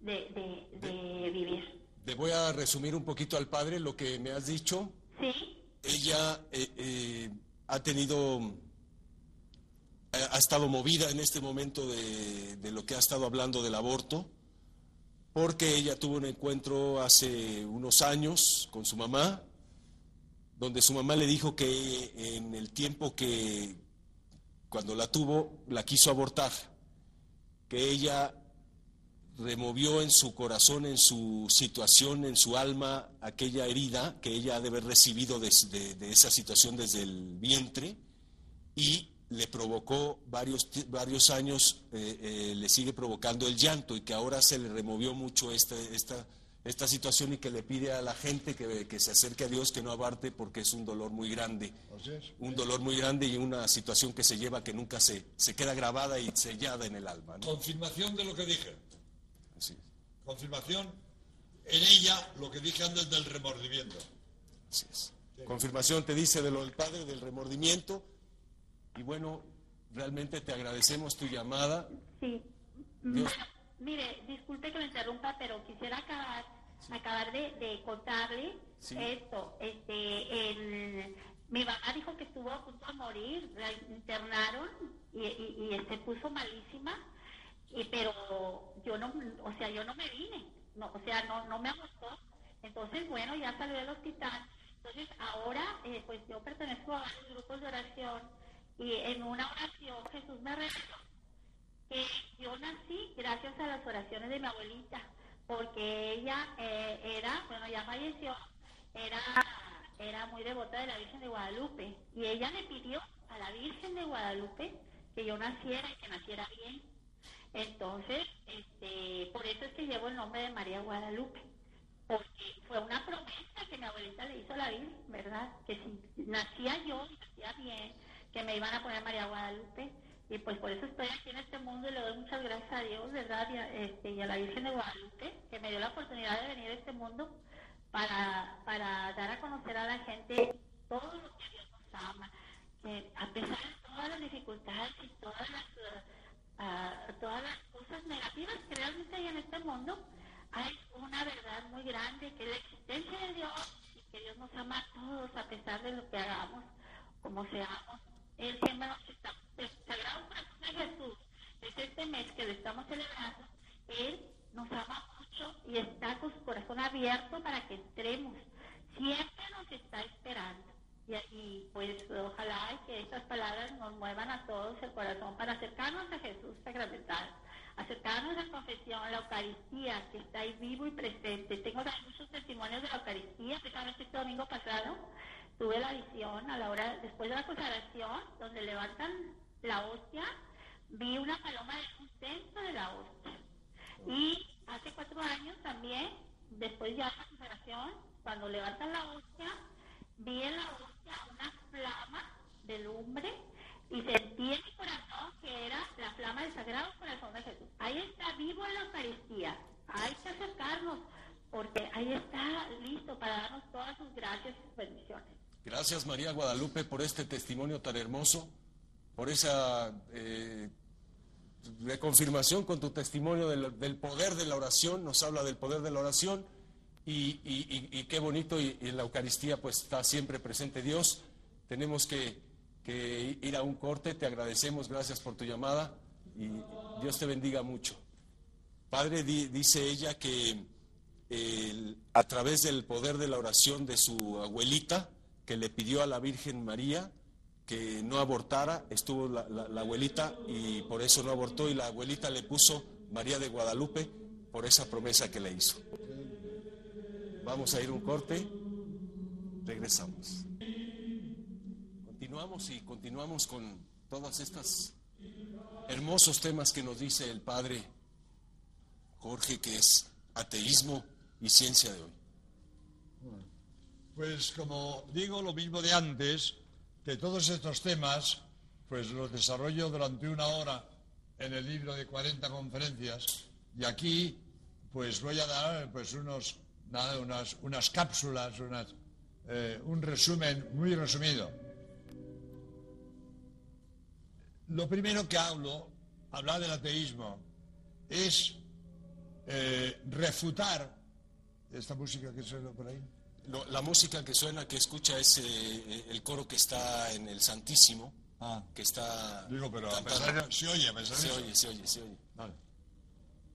de, de, de vivir. Le voy a resumir un poquito al padre lo que me has dicho. ¿Sí? Ella eh, eh, ha tenido, eh, ha estado movida en este momento de, de lo que ha estado hablando del aborto, porque ella tuvo un encuentro hace unos años con su mamá, donde su mamá le dijo que en el tiempo que cuando la tuvo, la quiso abortar, que ella removió en su corazón, en su situación, en su alma, aquella herida que ella ha de haber recibido de, de- esa situación desde el vientre y le provocó varios, varios años, eh, eh, le sigue provocando el llanto y que ahora se le removió mucho esta, esta, esta situación y que le pide a la gente que, que se acerque a Dios, que no abarte porque es un dolor muy grande Así es. un dolor muy grande y una situación que se lleva que nunca se, se queda grabada y sellada en el alma. ¿no? Confirmación de lo que dije. Así, Confirmación en ella lo que dije antes del remordimiento. así es. Confirmación te dice de lo del Padre, del remordimiento. Y bueno, realmente te agradecemos tu llamada. Sí. Dios- mire, disculpe que me interrumpa, pero quisiera acabar, acabar de, de contarle Sí. esto. Este, el- mi mamá dijo que estuvo a punto de morir, la internaron y, y, y se puso malísima, y, pero yo no, o sea, yo no me vine, no, o sea, no, no me gustó. Entonces, bueno, ya salió del hospital. Entonces, ahora, eh, pues yo pertenezco a varios grupos de oración y en una oración Jesús me reveló que yo nací gracias a las oraciones de mi abuelita, porque ella eh, era, bueno, ya falleció, era, era muy devota de la Virgen de Guadalupe, y ella le pidió a la Virgen de Guadalupe que yo naciera y que naciera bien. Entonces, este, por eso es que llevo el nombre de María Guadalupe, porque fue una promesa que mi abuelita le hizo a la Virgen, ¿verdad? Que si nacía yo, y nacía bien, que me iban a poner María Guadalupe, y pues por eso estoy aquí en este mundo y le doy muchas gracias a Dios, ¿verdad? Y a, este, y a la Virgen de Guadalupe, que me dio la oportunidad de venir a este mundo para, para dar a conocer a la gente todo lo que Dios nos ama, que a pesar de todas las dificultades y todas las, eh, ah, todas las cosas negativas que realmente hay en este mundo, hay una verdad muy grande, que es la existencia de Dios y que Dios nos ama a todos a pesar de lo que hagamos, como seamos. Él siempre nos está, Sagrado Corazón de Jesús, es este mes que le estamos celebrando, Él nos ama mucho y está con su corazón abierto para que entremos. Siempre nos está esperando. Y, y, pues ojalá que estas palabras nos muevan a todos el corazón para acercarnos a Jesús sacramental, acercarnos a la confesión, la Eucaristía, que está ahí vivo y presente. Tengo muchos testimonios de la Eucaristía, precisamente este domingo pasado tuve la visión a la hora, después de la consagración, donde levantan la hostia, vi una paloma de un centro de la hostia. Y hace cuatro años también, después ya de la consagración, cuando levantan la hostia, vi en la hostia una flama de lumbre y sentí en mi corazón que era la flama del Sagrado Corazón de Jesús. Ahí está vivo en la Eucaristía. Hay que acercarnos porque ahí está listo para darnos todas sus gracias y sus bendiciones. Gracias María Guadalupe por este testimonio tan hermoso, por esa eh, de confirmación con tu testimonio del, poder de la oración, nos habla del poder de la oración y, qué bonito y, en la Eucaristía pues está siempre presente Dios. Tenemos que, ir a un corte, te agradecemos, gracias por tu llamada y Dios te bendiga mucho. Padre, di- dice ella que a través del poder de la oración de su abuelita, que le pidió a la Virgen María que no abortara, estuvo la, abuelita y por eso no abortó y la abuelita le puso María de Guadalupe por esa promesa que le hizo. Vamos a ir un corte, regresamos. Continuamos y continuamos con todas estas hermosos temas que nos dice el Padre Jorge, que es ateísmo y ciencia de hoy. Pues como digo lo mismo de antes, que todos estos temas, pues los desarrollo durante una hora en el libro de 40 conferencias y aquí pues voy a dar pues unos, nada, unas, unas cápsulas, eh, un resumen muy resumido. Lo primero que hablo, hablar del ateísmo, es eh, refutar esta música que suena por ahí. Lo- la música que suena, que escucha es eh, el coro que está en el Santísimo, Ah. que está... Digo, pero a cantando. pesar de- se oye, a pesar de Se eso. oye, se oye, se oye. Vale.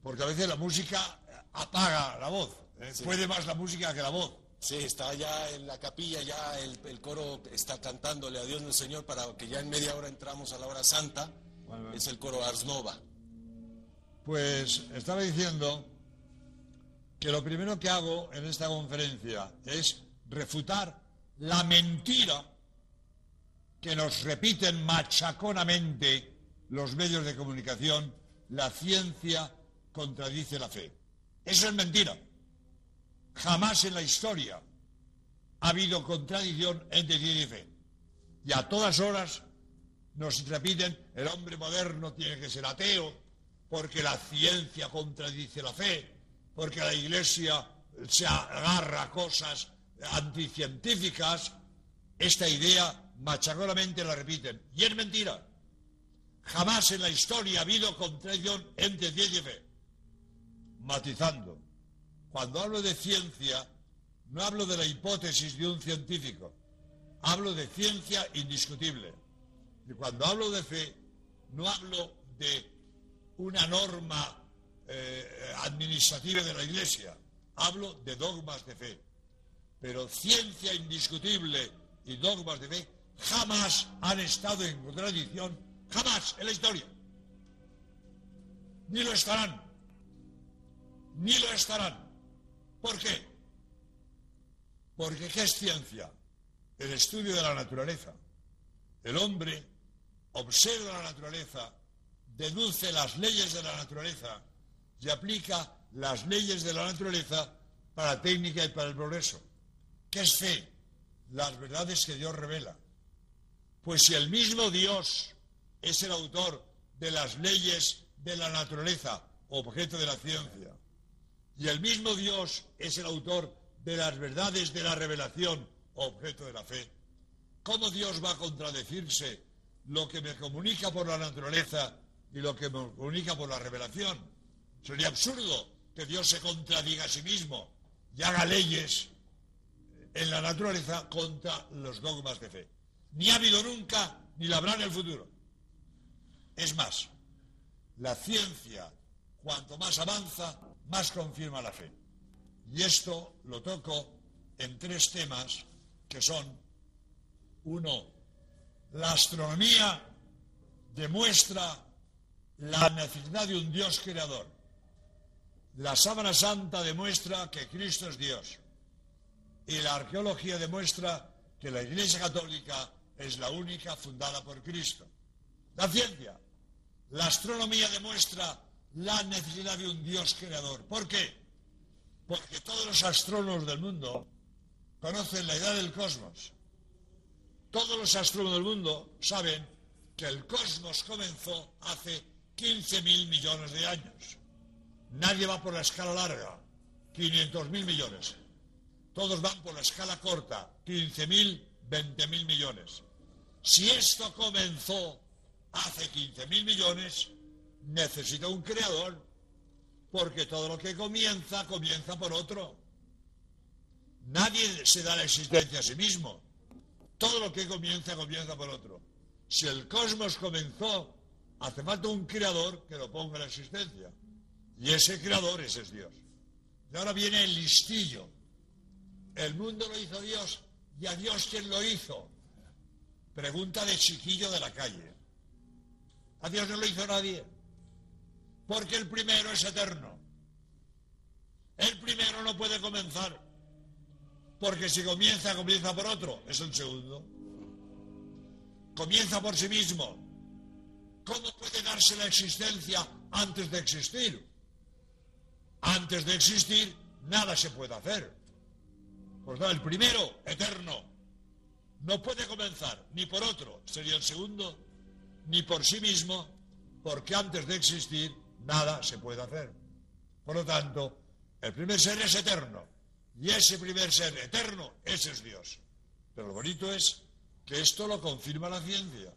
Porque a veces la música apaga la voz. ¿eh? Sí. Puede más la música que la voz. Sí, está allá en la capilla, ya el, el coro está cantándole a Dios del Señor para que ya en media hora entramos a la hora santa. Vale, vale. Es el coro Ars Nova. Pues estaba diciendo que lo primero que hago en esta conferencia es refutar la mentira que nos repiten machaconamente los medios de comunicación, la ciencia contradice la fe. Eso es mentira. Jamás en la historia ha habido contradicción entre ciencia y fe. Y a todas horas nos repiten, el hombre moderno tiene que ser ateo, porque la ciencia contradice la fe, porque la iglesia se agarra a cosas anticientíficas. Esta idea machaconamente la repiten. Y es mentira. Jamás en la historia ha habido contradicción entre ciencia y fe. Matizando. Cuando hablo de ciencia, no hablo de la hipótesis de un científico. Hablo de ciencia indiscutible. Y cuando hablo de fe, no hablo de una norma eh, administrativa de la Iglesia. Hablo de dogmas de fe. Pero ciencia indiscutible y dogmas de fe jamás han estado en contradicción, jamás en la historia. Ni lo estarán. Ni lo estarán. ¿Por qué? Porque ¿qué es ciencia? El estudio de la naturaleza. El hombre observa la naturaleza, deduce las leyes de la naturaleza y aplica las leyes de la naturaleza para la técnica y para el progreso. ¿Qué es fe? Las verdades que Dios revela. Pues si el mismo Dios es el autor de las leyes de la naturaleza, objeto de la ciencia, y el mismo Dios es el autor de las verdades de la revelación, objeto de la fe, ¿cómo Dios va a contradecirse lo que me comunica por la naturaleza y lo que me comunica por la revelación? Sería absurdo que Dios se contradiga a sí mismo y haga leyes en la naturaleza contra los dogmas de fe. Ni ha habido nunca, ni la habrá en el futuro. Es más, la ciencia, cuanto más avanza, más confirma la fe. Y esto lo toco en tres temas que son, uno, la astronomía demuestra la necesidad de un Dios creador. La sábana santa demuestra que Cristo es Dios. Y la arqueología demuestra que la Iglesia Católica es la única fundada por Cristo. La ciencia, la astronomía demuestra la necesidad de un Dios creador. ¿Por qué? Porque todos los astrónomos del mundo conocen la edad del cosmos. Todos los astrónomos del mundo saben que el cosmos comenzó hace 15.000 millones de años. Nadie va por la escala larga, 500.000 millones. Todos van por la escala corta, 15.000, 20.000 millones. Si esto comenzó hace 15.000 millones, necesita un creador, porque todo lo que comienza, comienza por otro. Nadie se da la existencia a sí mismo. Todo lo que comienza, comienza por otro. Si el cosmos comenzó, hace falta un creador que lo ponga en la existencia. Y ese creador, ese es Dios. Y ahora viene el listillo. El mundo lo hizo Dios y a Dios quién lo hizo. Pregunta de chiquillo de la calle. A Dios no lo hizo nadie. Porque el primero es eterno. El primero no puede comenzar. Porque si comienza, comienza por otro. Es el segundo. Comienza por sí mismo. ¿Cómo puede darse la existencia antes de existir? Antes de existir, nada se puede hacer. Pues no, el primero, eterno, no puede comenzar ni por otro, sería el segundo, ni por sí mismo, porque antes de existir nada se puede hacer. Por lo tanto, el primer ser es eterno, y ese primer ser eterno, ese es Dios. Pero lo bonito es que esto lo confirma la ciencia,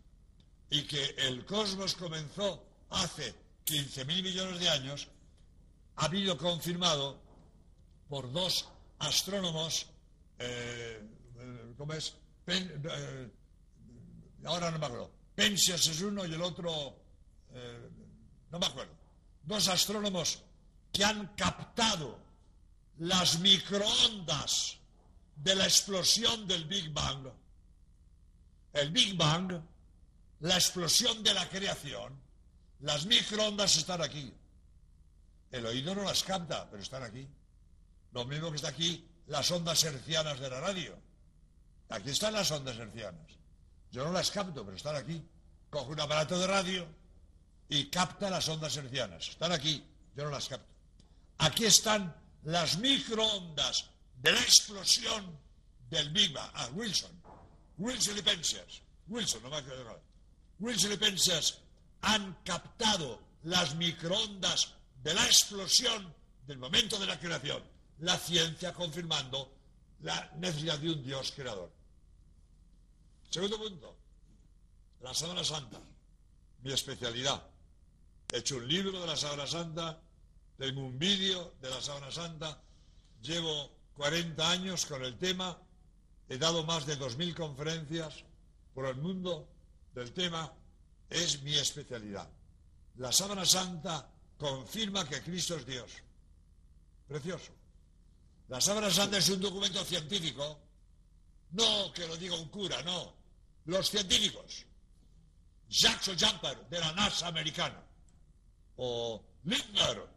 y que el cosmos comenzó hace 15.000 millones de años, habido confirmado por dos astrónomos, eh, ¿cómo es? Eh, ahora no me acuerdo. Pensias es uno y el otro, eh, no me acuerdo. Dos astrónomos que han captado las microondas de la explosión del Big Bang. El Big Bang, la explosión de la creación, las microondas están aquí. El oído no las capta, pero están aquí. Lo mismo que está aquí las ondas hercianas de la radio. Aquí están las ondas hercianas. Yo no las capto, pero están aquí. Coge un aparato de radio y capta las ondas hercianas. Están aquí, yo no las capto. Aquí están las microondas de la explosión del Big. Ah, Wilson. Wilson y Penzias. Wilson, no me acuerdo. Wilson y Penzias han captado las microondas de la explosión del momento de la creación. La ciencia confirmando la necesidad de un Dios creador. Segundo punto, la Sábana Santa, mi especialidad. He hecho un libro de la Sábana Santa, tengo un vídeo de la Sábana Santa, llevo 40 años con el tema, he dado más de 2.000 conferencias por el mundo del tema, es mi especialidad. La Sábana Santa confirma que Cristo es Dios. Precioso. La Sábana Santa es un documento científico, no que lo diga un cura, no. Los científicos, Jackson Jumper de la NASA americana, o Lindner,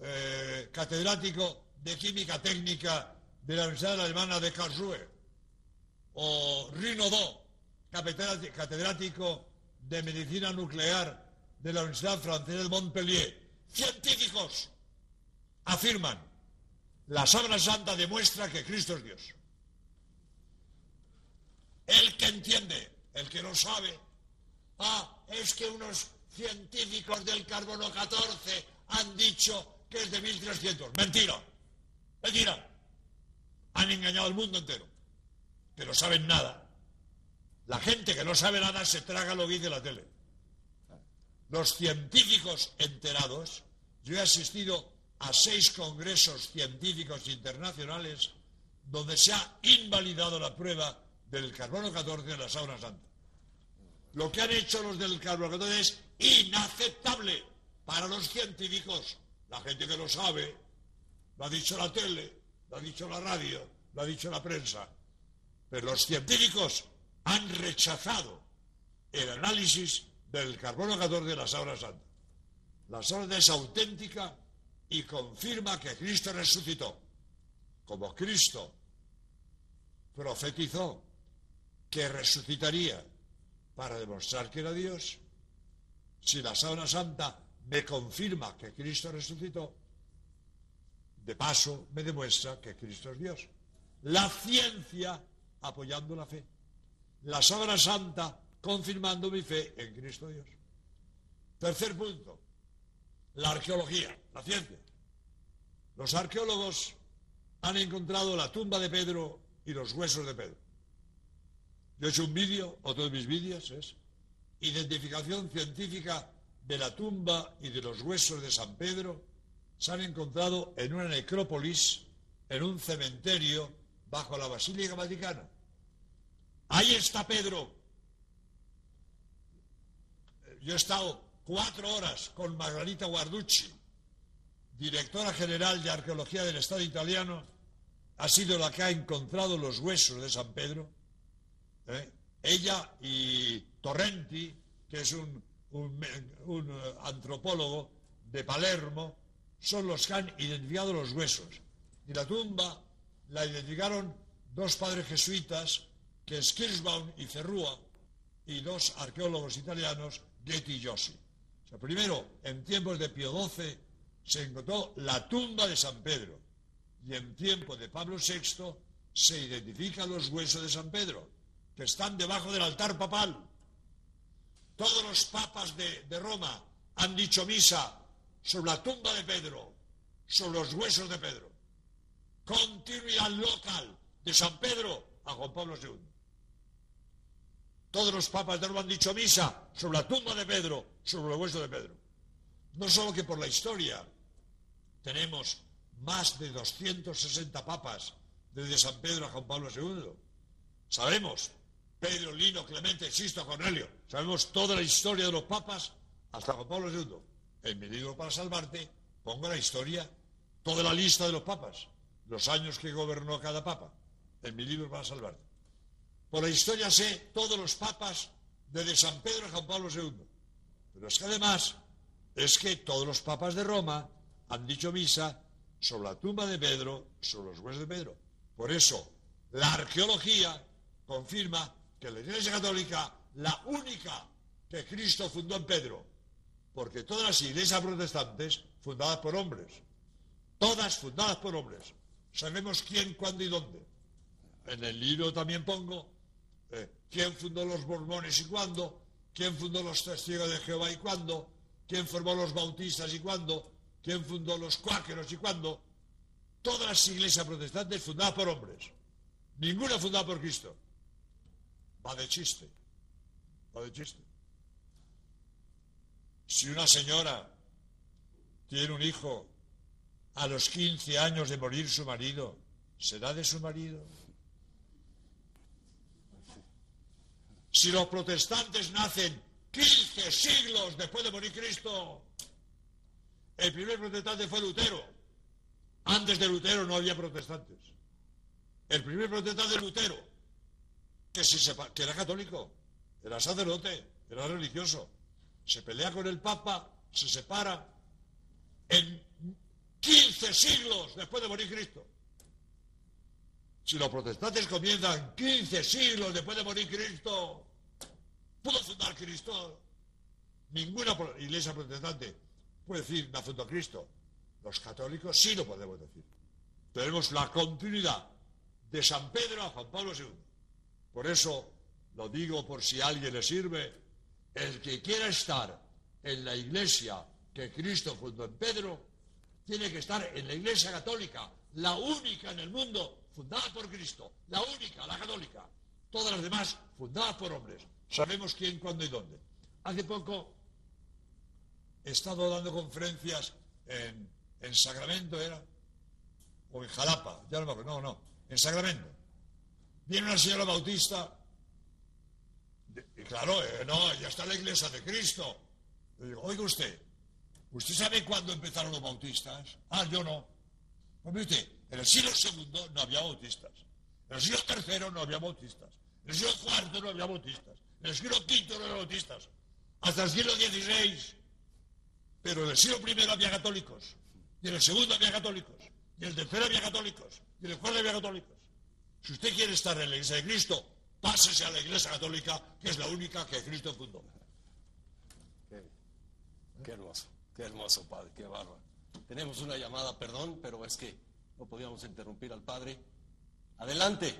eh, catedrático de química técnica de la Universidad Alemana de Karlsruhe, o Rino Do, catedrático de medicina nuclear de la Universidad Francesa de Montpellier, científicos afirman la Sábana Santa demuestra que Cristo es Dios. El que entiende, el que no sabe, ah, es que unos científicos del carbono 14 han dicho que es de 1300. Mentira, mentira. Han engañado al mundo entero, pero saben nada. La gente que no sabe nada se traga lo que dice la tele. Los científicos enterados, yo he asistido a seis congresos científicos internacionales donde se ha invalidado la prueba del carbono 14 en la sauna santa. Lo que han hecho los del carbono 14 es inaceptable para los científicos. La gente que lo sabe, lo ha dicho la tele, lo ha dicho la radio, lo ha dicho la prensa. Pero los científicos han rechazado el análisis del carbono 14 de la sauna santa. La sauna es auténtica y confirma que Cristo resucitó. Como Cristo profetizó que resucitaría para demostrar que era Dios, si la sábana santa me confirma que Cristo resucitó, de paso me demuestra que Cristo es Dios. La ciencia apoyando la fe. La sábana santa confirmando mi fe en Cristo Dios. Tercer punto, la arqueología, la ciencia. Los arqueólogos han encontrado la tumba de Pedro y los huesos de Pedro. Yo he hecho un vídeo, otro de mis vídeos es identificación científica de la tumba y de los huesos de San Pedro se han encontrado en una necrópolis, en un cementerio bajo la Basílica Vaticana. Ahí está Pedro. Yo he estado cuatro horas con Margarita Guarducci, directora general de Arqueología del Estado italiano, ha sido la que ha encontrado los huesos de San Pedro. ¿eh? Ella y Torrenti, que es un, eh, antropólogo de Palermo, son los que han identificado los huesos. Y la tumba la identificaron dos padres jesuitas, que es Kirschbaum y Ferrua, y dos arqueólogos italianos, Primero, en tiempos de Pío XII, se encontró la tumba de San Pedro, y en tiempo de Pablo VI se identifican los huesos de San Pedro, que están debajo del altar papal. Todos los papas de, de Roma han dicho misa sobre la tumba de Pedro, sobre los huesos de Pedro. Continuidad local de San Pedro a Juan Pablo II. Todos los papas de Roma han dicho misa sobre la tumba de Pedro, sobre los huesos de Pedro. No solo que por la historia tenemos más de 260 papas desde San Pedro a Juan Pablo II. Sabemos Pedro, Lino, Clemente, Sisto, Cornelio. Sabemos toda la historia de los papas hasta Juan Pablo II. En mi libro para salvarte pongo la historia, toda la lista de los papas, los años que gobernó cada papa. En mi libro para salvarte. Por la historia sé todos los papas desde San Pedro a Juan Pablo II. Pero es que además es que todos los papas de Roma han dicho misa sobre la tumba de Pedro, sobre los huesos de Pedro. Por eso, la arqueología confirma que la Iglesia Católica, la única que Cristo fundó en Pedro, porque todas las iglesias protestantes fundadas por hombres, todas fundadas por hombres, sabemos quién, cuándo y dónde. En el libro también pongo eh, quién fundó los mormones y cuándo, quién fundó los testigos de Jehová y cuándo, quién formó los bautistas y cuándo, quién fundó los cuáqueros y cuándo. Todas las iglesias protestantes fundadas por hombres, ninguna fundada por Cristo. Va de chiste, va de chiste. Si una señora tiene un hijo a los 15 años de morir su marido, ¿será de su marido? Si los protestantes nacen 15 siglos después de morir Cristo, el primer protestante fue Lutero. Antes de Lutero no había protestantes. El primer protestante es Lutero, que, que era católico, era sacerdote, era religioso. Se pelea con el Papa, se separa. En 15 siglos después de morir Cristo. Si los protestantes comienzan 15 siglos después de morir Cristo, pudo fundar Cristo. Ninguna iglesia protestante puede decir, me fundó Cristo. Los católicos sí lo podemos decir. Tenemos la continuidad de San Pedro a Juan Pablo II. Por eso lo digo por si a alguien le sirve, el que quiera estar en la iglesia que Cristo fundó en Pedro, tiene que estar en la iglesia católica, la única en el mundo fundada por Cristo, la única, la católica. Todas las demás fundadas por hombres. Sabemos quién, cuándo y dónde. Hace poco he estado dando conferencias en, en Sacramento, ¿era? O en Jalapa, ya no me acuerdo, no, no, en Sacramento. Viene una señora bautista, y claro, eh, no, ya está la iglesia de Cristo. Digo, oiga usted, ¿usted sabe cuándo empezaron los bautistas? Ah, yo no. Pues usted, en el siglo II no había bautistas. En el siglo III no había bautistas. En el siglo IV no había bautistas. En el siglo V no había bautistas. Hasta el siglo XVI pero en el siglo I había católicos, y en el segundo había católicos, y en el tercero había católicos, y en el cuarto había católicos. Si usted quiere estar en la iglesia de Cristo, pásese a la iglesia católica, que es la única que Cristo fundó. Qué, hermoso, qué hermoso, padre, qué bárbaro. Tenemos una llamada, perdón, pero es que no podíamos interrumpir al padre. Adelante.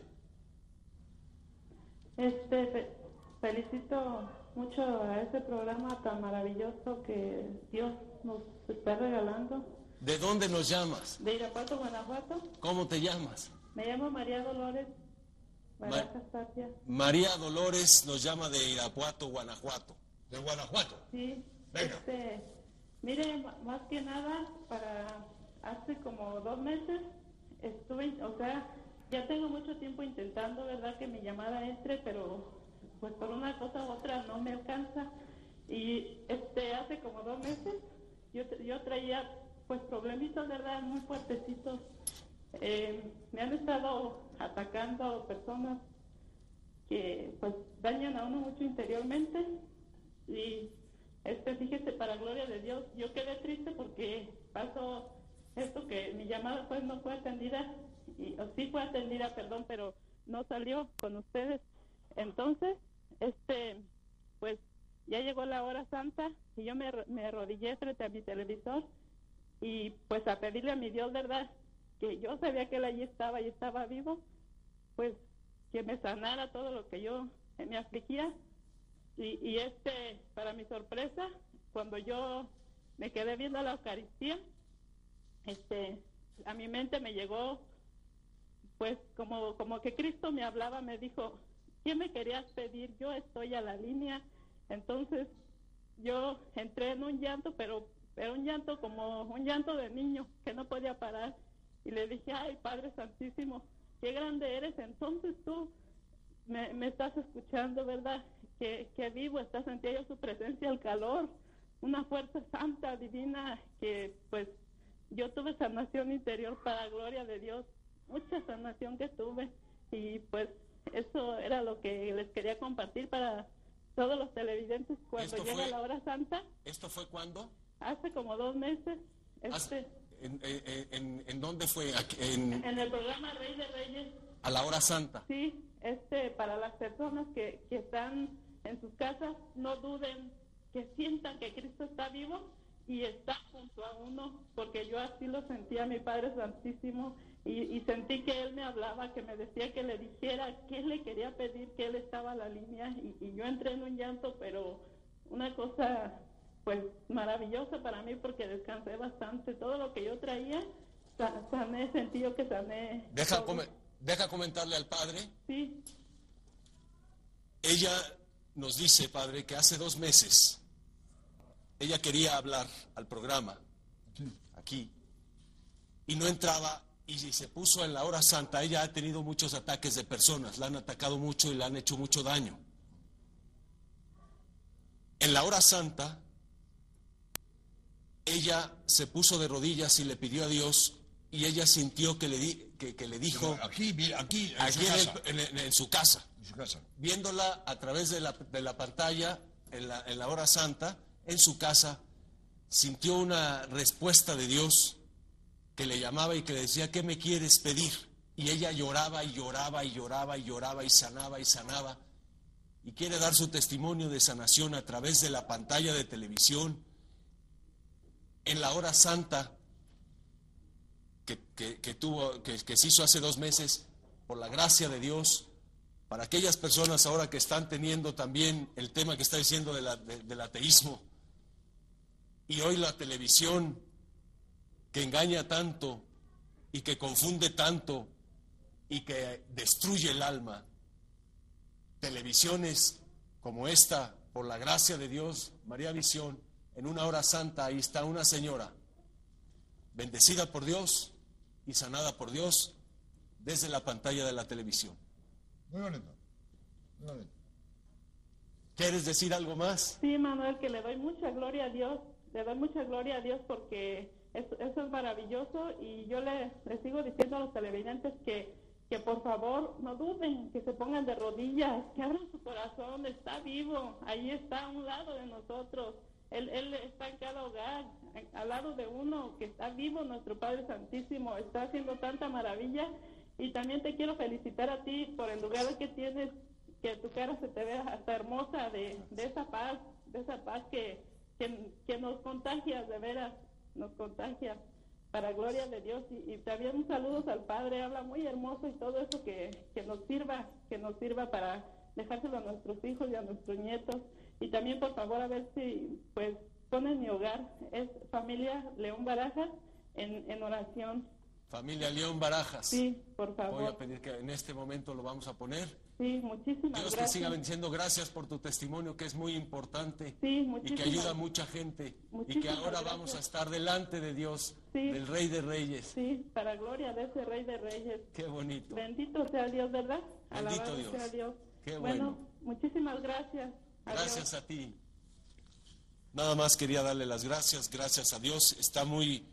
Este, felicito mucho a ese programa tan maravilloso que Dios nos está regalando. ¿De dónde nos llamas? De Irapuato, Guanajuato. ¿Cómo te llamas? Me llamo María Dolores. María Dolores nos llama de Irapuato, Guanajuato. ¿De Guanajuato? Sí. Venga. Este, mire, más que nada, para hace como dos meses estuve, o sea, ya tengo mucho tiempo intentando, ¿verdad?, que mi llamada entre, pero pues por una cosa u otra no me alcanza. Y este, hace como dos meses yo, yo traía pues problemitos, ¿verdad?, muy fuertecitos. Eh, me han estado atacando personas que pues dañan a uno mucho interiormente y este fíjese para gloria de Dios yo quedé triste porque pasó esto que mi llamada pues no fue atendida y o sí fue atendida perdón pero no salió con ustedes. Entonces este pues ya llegó la hora santa y yo me, me arrodillé frente a mi televisor y pues a pedirle a mi Dios verdad que yo sabía que él allí estaba y estaba vivo pues que me sanara todo lo que yo me afligía. Y, y este para mi sorpresa cuando yo me quedé viendo la Eucaristía este a mi mente me llegó pues como como que Cristo me hablaba me dijo ¿qué me querías pedir? yo estoy a la línea entonces yo entré en un llanto pero pero un llanto como un llanto de niño que no podía parar y le dije ay Padre Santísimo qué grande eres entonces tú me, me estás escuchando, ¿verdad? Que, que vivo, estás sentía yo su presencia, el calor, una fuerza santa, divina, que pues yo tuve sanación interior para gloria de Dios, mucha sanación que tuve y pues eso era lo que les quería compartir para todos los televidentes cuando Esto llega fue- la hora santa, ¿Esto fue cuándo? hace como dos meses, este, ¿En, en- en- en dónde fue? En- en el programa Rey de Reyes a la hora santa. Sí, este, para las personas que, que están en sus casas, no duden, que sientan que Cristo está vivo y está junto a uno, porque yo así lo sentía mi Padre Santísimo y, y sentí que Él me hablaba, que me decía que le dijera qué le quería pedir, que Él estaba a la línea y, y yo entré en un llanto, pero una cosa pues maravillosa para mí porque descansé bastante, todo lo que yo traía, sa- sané, sentí yo que sané. Deja, deja comentarle al padre. Sí, Ella nos dice, padre, que hace dos meses ella quería hablar al programa aquí y no entraba y se puso en la hora santa. Ella ha tenido muchos ataques de personas, la han atacado mucho y le han hecho mucho daño. En la hora santa, ella se puso de rodillas y le pidió a Dios y ella sintió que le, di- que, que le dijo Aquí, aquí, en aquí su en, el- casa. en- en- en su casa En su casa. viéndola a través de la, de la pantalla en la, en la hora santa, en su casa, sintió una respuesta de Dios que le llamaba y que le decía, ¿qué me quieres pedir? Y ella lloraba y lloraba y lloraba y lloraba y sanaba y sanaba. Y quiere dar su testimonio de sanación a través de la pantalla de televisión, en la hora santa que, tuvo, que, se hizo hace dos meses, por la gracia de Dios, para aquellas personas ahora que están teniendo también el tema que está diciendo del ateísmo, y hoy la televisión que engaña tanto y que confunde tanto y que destruye el alma, televisiones como esta, por la gracia de Dios, María Visión, en una hora santa, ahí está una señora, bendecida por Dios y sanada por Dios desde la pantalla de la televisión. Muy bonito. Muy bonito. ¿Quieres decir algo más? Sí, Manuel, que le doy mucha gloria a Dios, le doy mucha gloria a Dios porque eso, eso es maravilloso y yo le, le sigo diciendo a los televidentes que, que por favor no duden, que se pongan de rodillas, que abran su corazón, está vivo, ahí está a un lado de nosotros, él, está en cada hogar, al lado de uno que está vivo, nuestro Padre Santísimo, está haciendo tanta maravilla. Y también te quiero felicitar a ti por el lugar que tienes que tu cara se te vea hasta hermosa de, de esa paz, de esa paz que, que, que nos contagia, de veras, nos contagia para gloria de Dios. Y, y también un saludos al Padre, habla muy hermoso y todo eso que, que nos sirva, que nos sirva para dejárselo a nuestros hijos y a nuestros nietos. Y también, por favor, a ver si, pues, ponen mi hogar, es familia León Barajas, en, en oración. Familia León Barajas. Sí, por favor. Voy a pedir que en este momento lo vamos a poner Sí, muchísimas Dios te gracias. siga bendiciendo. Gracias por tu testimonio que es muy importante Sí, y que muchísimas- ayuda a mucha gente y que muchísimas ahora gracias. vamos a estar delante de Dios, Sí. del Rey de Reyes. Sí, para gloria de ese Rey de Reyes. Qué bonito. Bendito sea Dios, ¿verdad? Bendito Alabado Dios. sea Dios. Qué bueno. bueno. muchísimas gracias. Adiós. Gracias a ti. Nada más quería darle las gracias, gracias a Dios. Está muy,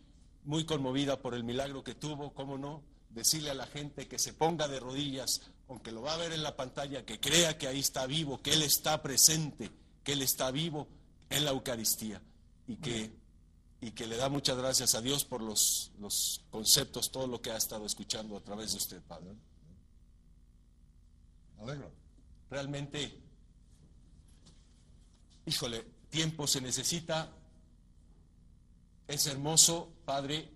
muy conmovida por el milagro que tuvo, cómo no. Decirle a la gente que se ponga de rodillas, aunque lo va a ver en la pantalla, que crea que ahí está vivo, que Él está presente, que Él está vivo en la Eucaristía y que, y que le da muchas gracias a Dios por los, los conceptos, todo lo que ha estado escuchando a través de usted, Padre. Alegro. Realmente, híjole, tiempo se necesita. Es hermoso, Padre.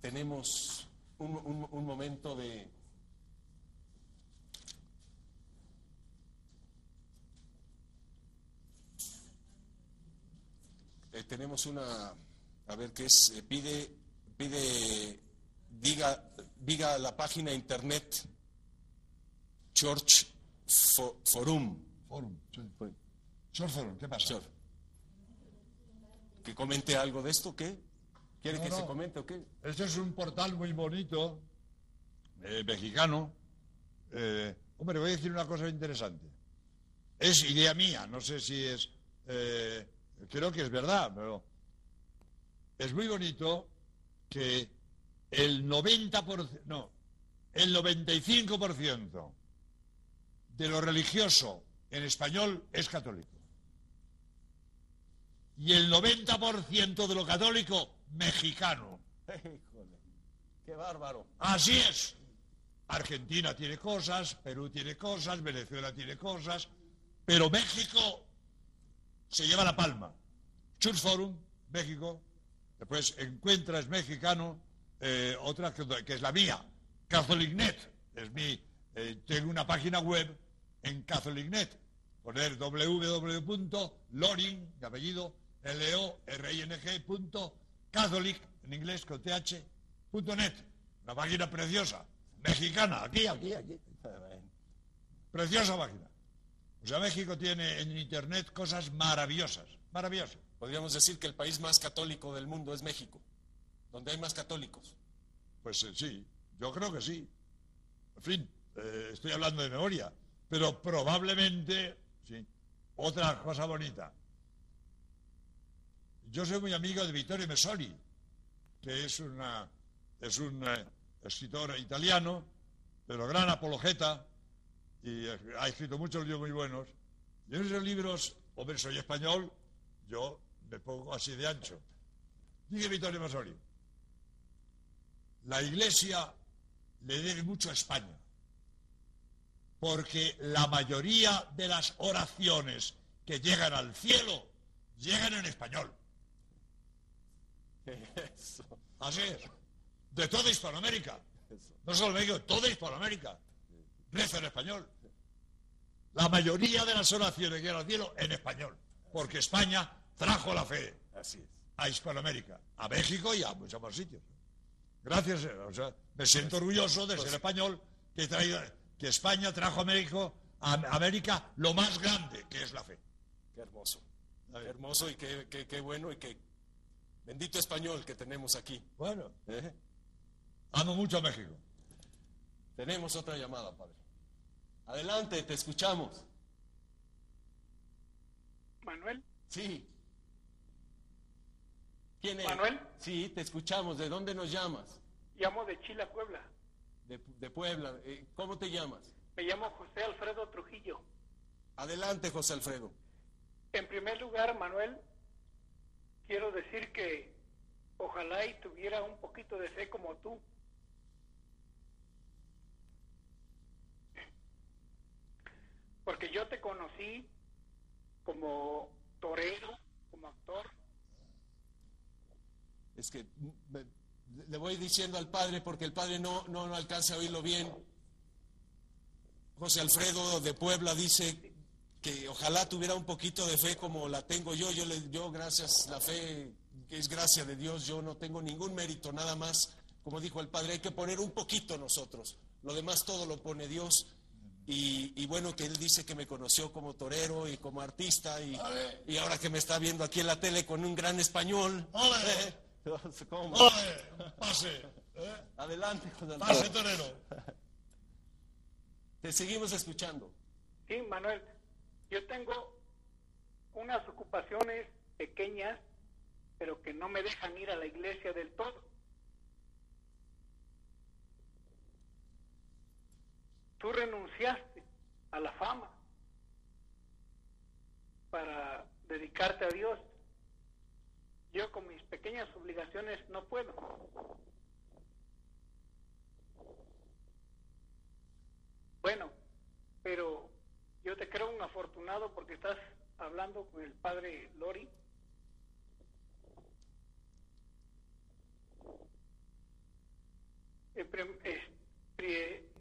Tenemos un, un- un momento de... Eh, tenemos una, a ver qué es, eh, pide, pide, diga, diga la página internet Church Fo- Forum. Forum, sí. Short Forum, ¿qué pasa? Que comente algo de esto, ¿qué? ¿Quiere No, que no. se comente o qué? Este es un portal muy bonito, eh, mexicano. Eh, hombre, voy a decir una cosa interesante. Es idea mía, no sé si es... eh, creo que es verdad, pero es muy bonito que el 90%, no, el 95% de lo religioso en español es católico. Y el 90% de lo católico mexicano. Híjole, qué bárbaro. Así es. Argentina tiene cosas, Perú tiene cosas, Venezuela tiene cosas, pero México se lleva la palma. Church Forum, México, después Encuentras Mexicano, eh, otra que, es la mía, CatholicNet, es mi, eh, tengo una página web en CatholicNet, poner www.loring, de apellido, l o r n g catholic, en inglés con th, punto net, una página preciosa, mexicana, aquí, aquí, aquí, preciosa página. O sea, México tiene en internet cosas maravillosas, maravillosas. Podríamos decir que el país más católico del mundo es México, donde hay más católicos. Pues eh, sí, yo creo que sí. En fin, eh, estoy hablando de memoria, pero probablemente, sí. Otra cosa bonita. Yo soy muy amigo de Vittorio Messori, que es, una, es un eh, escritor italiano, pero gran apologeta, y eh, ha escrito muchos libros muy buenos. Y en esos libros, hombre, soy español, yo me pongo así de ancho. Dice Vittorio Messori, la Iglesia le debe mucho a España, porque la mayoría de las oraciones que llegan al cielo llegan en español. Eso, Así es. De toda Hispanoamérica. No solo México, toda Hispanoamérica. Reza en español. La mayoría de las oraciones que al cielo en español. Porque España trajo la fe Así es. a Hispanoamérica, a México y a muchos más sitios. Gracias, eh, o sea, me siento orgulloso de ser español que, he traído- que España trajo a México, a América lo más grande que es la fe. Qué hermoso. Qué hermoso y qué, qué- qué bueno y qué bendito español que tenemos aquí. Bueno, ¿eh? amo mucho a México. Tenemos otra llamada, Padre. Adelante, te escuchamos. Manuel, Sí. ¿Quién es? Manuel. Sí, te escuchamos. ¿De dónde nos llamas? llamo de Chila, Puebla. De, de Puebla. Eh, ¿Cómo te llamas? Me llamo José Alfredo Trujillo. Adelante, José Alfredo. En primer lugar, Manuel, quiero decir que ojalá y tuviera un poquito de fe como tú. Porque yo te conocí como torero, como actor. Es que le voy diciendo al padre porque el padre no, no, no alcanza a oírlo bien. José Alfredo de Puebla dice que ojalá tuviera un poquito de fe como la tengo yo. Yo, le, yo gracias, la fe es gracia de Dios, yo no tengo ningún mérito, nada más. Como dijo el padre, hay que poner un poquito nosotros. Lo demás todo lo pone Dios. Y, y bueno, que él dice que me conoció como torero y como artista y, y ahora que me está viendo aquí en la tele con un gran español. Ole. ¿cómo? ¡Ole! Pase, ¿eh? Adelante, José. Pase, torero. Te seguimos escuchando. Sí, Manuel, yo tengo unas ocupaciones pequeñas, pero que no me dejan ir a la iglesia del todo. Tú renunciaste a la fama para dedicarte a Dios. Yo con mis pequeñas obligaciones no puedo. Bueno, pero yo te creo un afortunado porque estás hablando con el padre Lori.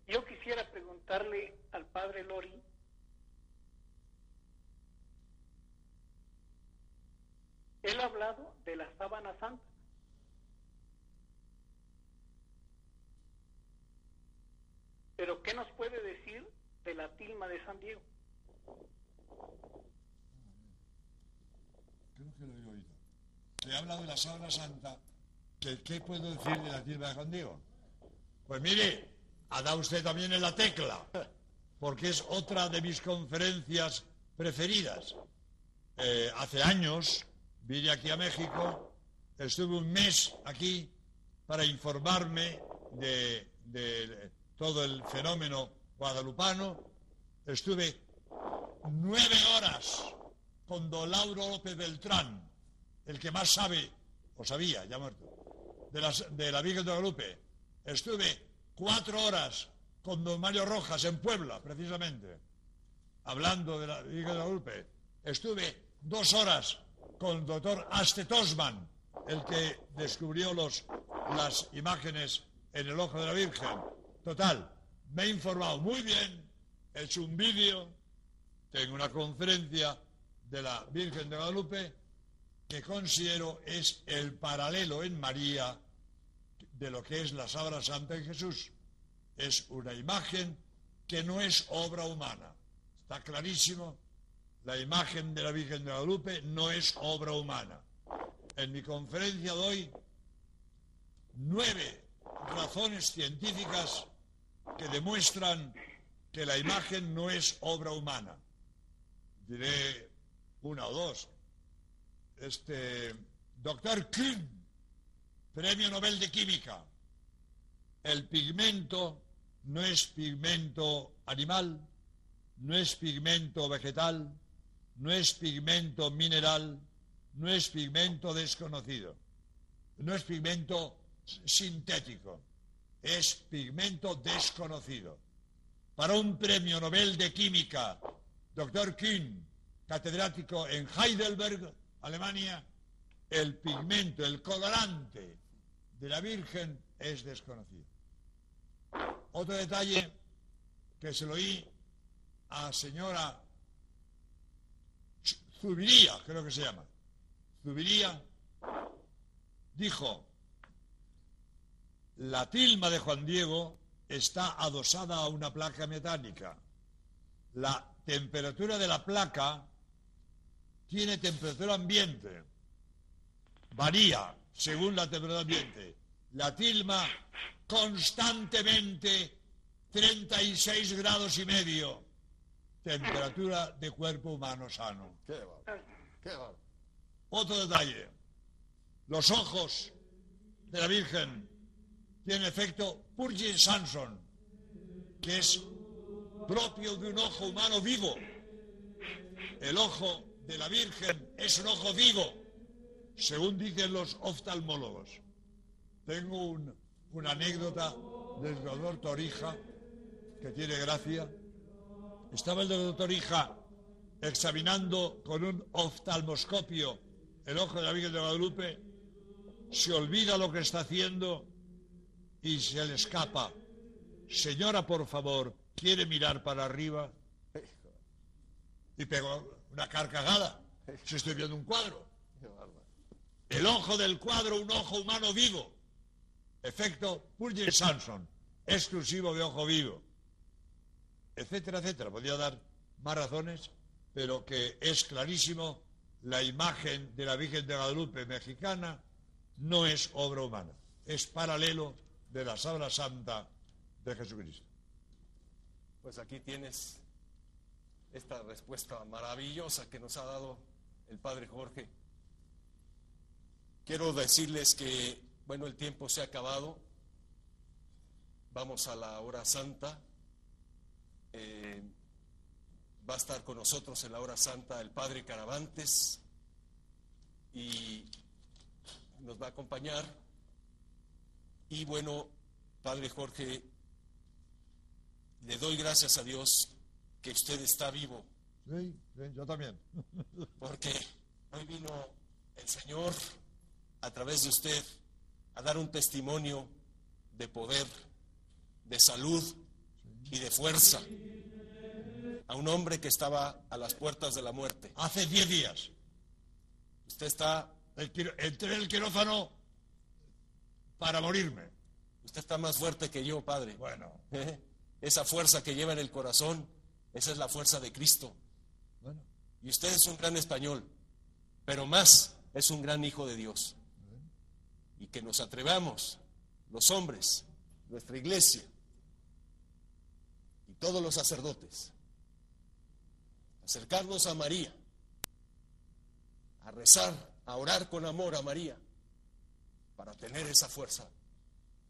Yo quisiera preguntarle al padre Lori él ha hablado de la sábana santa pero ¿qué nos puede decir de la tilma de San Diego? Creo que lo he oído. Se habla de la sábana santa. ¿Qué, puedo decir de la tilma de Juan Diego? Pues mire, ha dado usted también en la tecla, porque es otra de mis conferencias preferidas. Eh, hace años vine aquí a México, estuve un mes aquí para informarme de, todo el fenómeno guadalupano. Estuve nueve horas con don Lauro López Beltrán, el que más sabe, o sabía, ya muerto, de, de la Virgen de Guadalupe. Estuve cuatro horas con don Mario Rojas en Puebla, precisamente, hablando de la Virgen de Guadalupe. Estuve dos horas con el doctor Aste Tosman, el que descubrió las imágenes en el ojo de la Virgen. Total, me he informado muy bien, he hecho un vídeo, tengo una conferencia de la Virgen de Guadalupe que considero es el paralelo en María de lo que es la Sábana Santa en Jesús. Es una imagen que no es obra humana. Está clarísimo, la imagen de la Virgen de Guadalupe no es obra humana. En mi conferencia doy nueve razones científicas que demuestran que la imagen no es obra humana. Diré una o dos. Este, doctor Kuhn, Premio Nobel de Química. El pigmento no es pigmento animal, no es pigmento vegetal, no es pigmento mineral, no es pigmento desconocido, no es pigmento sintético, es pigmento desconocido. Para un premio Nobel de Química, doctor Kuhn, catedrático en Heidelberg, Alemania, el pigmento, el colorante de la Virgen es desconocido. Otro detalle que se lo oí a señora Zubiría, creo que se llama. Zubiría dijo, la tilma de Juan Diego está adosada a una placa metálica. La temperatura de la placa tiene temperatura ambiente. Varía según la temperatura ambiente. La tilma constantemente 36 grados y medio. Temperatura de cuerpo humano sano. Qué. Qué. Otro detalle. Los ojos de la Virgen tienen efecto Purgin-Sanson, que es propio de un ojo humano vivo. El ojo de la Virgen es un ojo vivo, según dicen los oftalmólogos. Tengo un- una anécdota del doctor Torija, que tiene gracia. Estaba el doctor Torija examinando con un oftalmoscopio el ojo de la de Guadalupe, se olvida lo que está haciendo y se le escapa. Señora, por favor, ¿quiere mirar para arriba? Y pegó una carcajada. Si estoy viendo un cuadro. El ojo del cuadro, un ojo humano vivo. Efecto Purgin Samson, exclusivo de ojo vivo. etcétera, etcétera. Podría dar más razones, pero que es clarísimo, la imagen de la Virgen de Guadalupe mexicana no es obra humana, es paralelo de la Sabra Santa de Jesucristo. Pues aquí tienes esta respuesta maravillosa que nos ha dado el Padre Jorge. Quiero decirles que, bueno, el tiempo se ha acabado. Vamos a la hora santa. Eh, va a estar con nosotros en la hora santa el Padre Caravantes y nos va a acompañar. Y bueno, Padre Jorge, le doy gracias a Dios que usted está vivo, Sí, sí, yo también. porque hoy vino el Señor a través de usted a dar un testimonio de poder, de salud y de fuerza a un hombre que estaba a las puertas de la muerte. Hace diez días Usted está, el entré en el quirófano para morirme. usted está más fuerte que yo, Padre. Bueno, ¿Eh? Esa fuerza que lleva en el corazón, esa es la fuerza de Cristo. bueno, Y usted es un gran español, pero más es un gran hijo de Dios. Y que nos atrevamos, los hombres, nuestra iglesia y todos los sacerdotes, acercarnos a María, a rezar, a orar con amor a María, para tener esa fuerza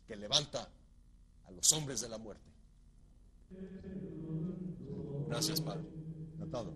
que levanta a los hombres de la muerte. Gracias, Padre. encantado.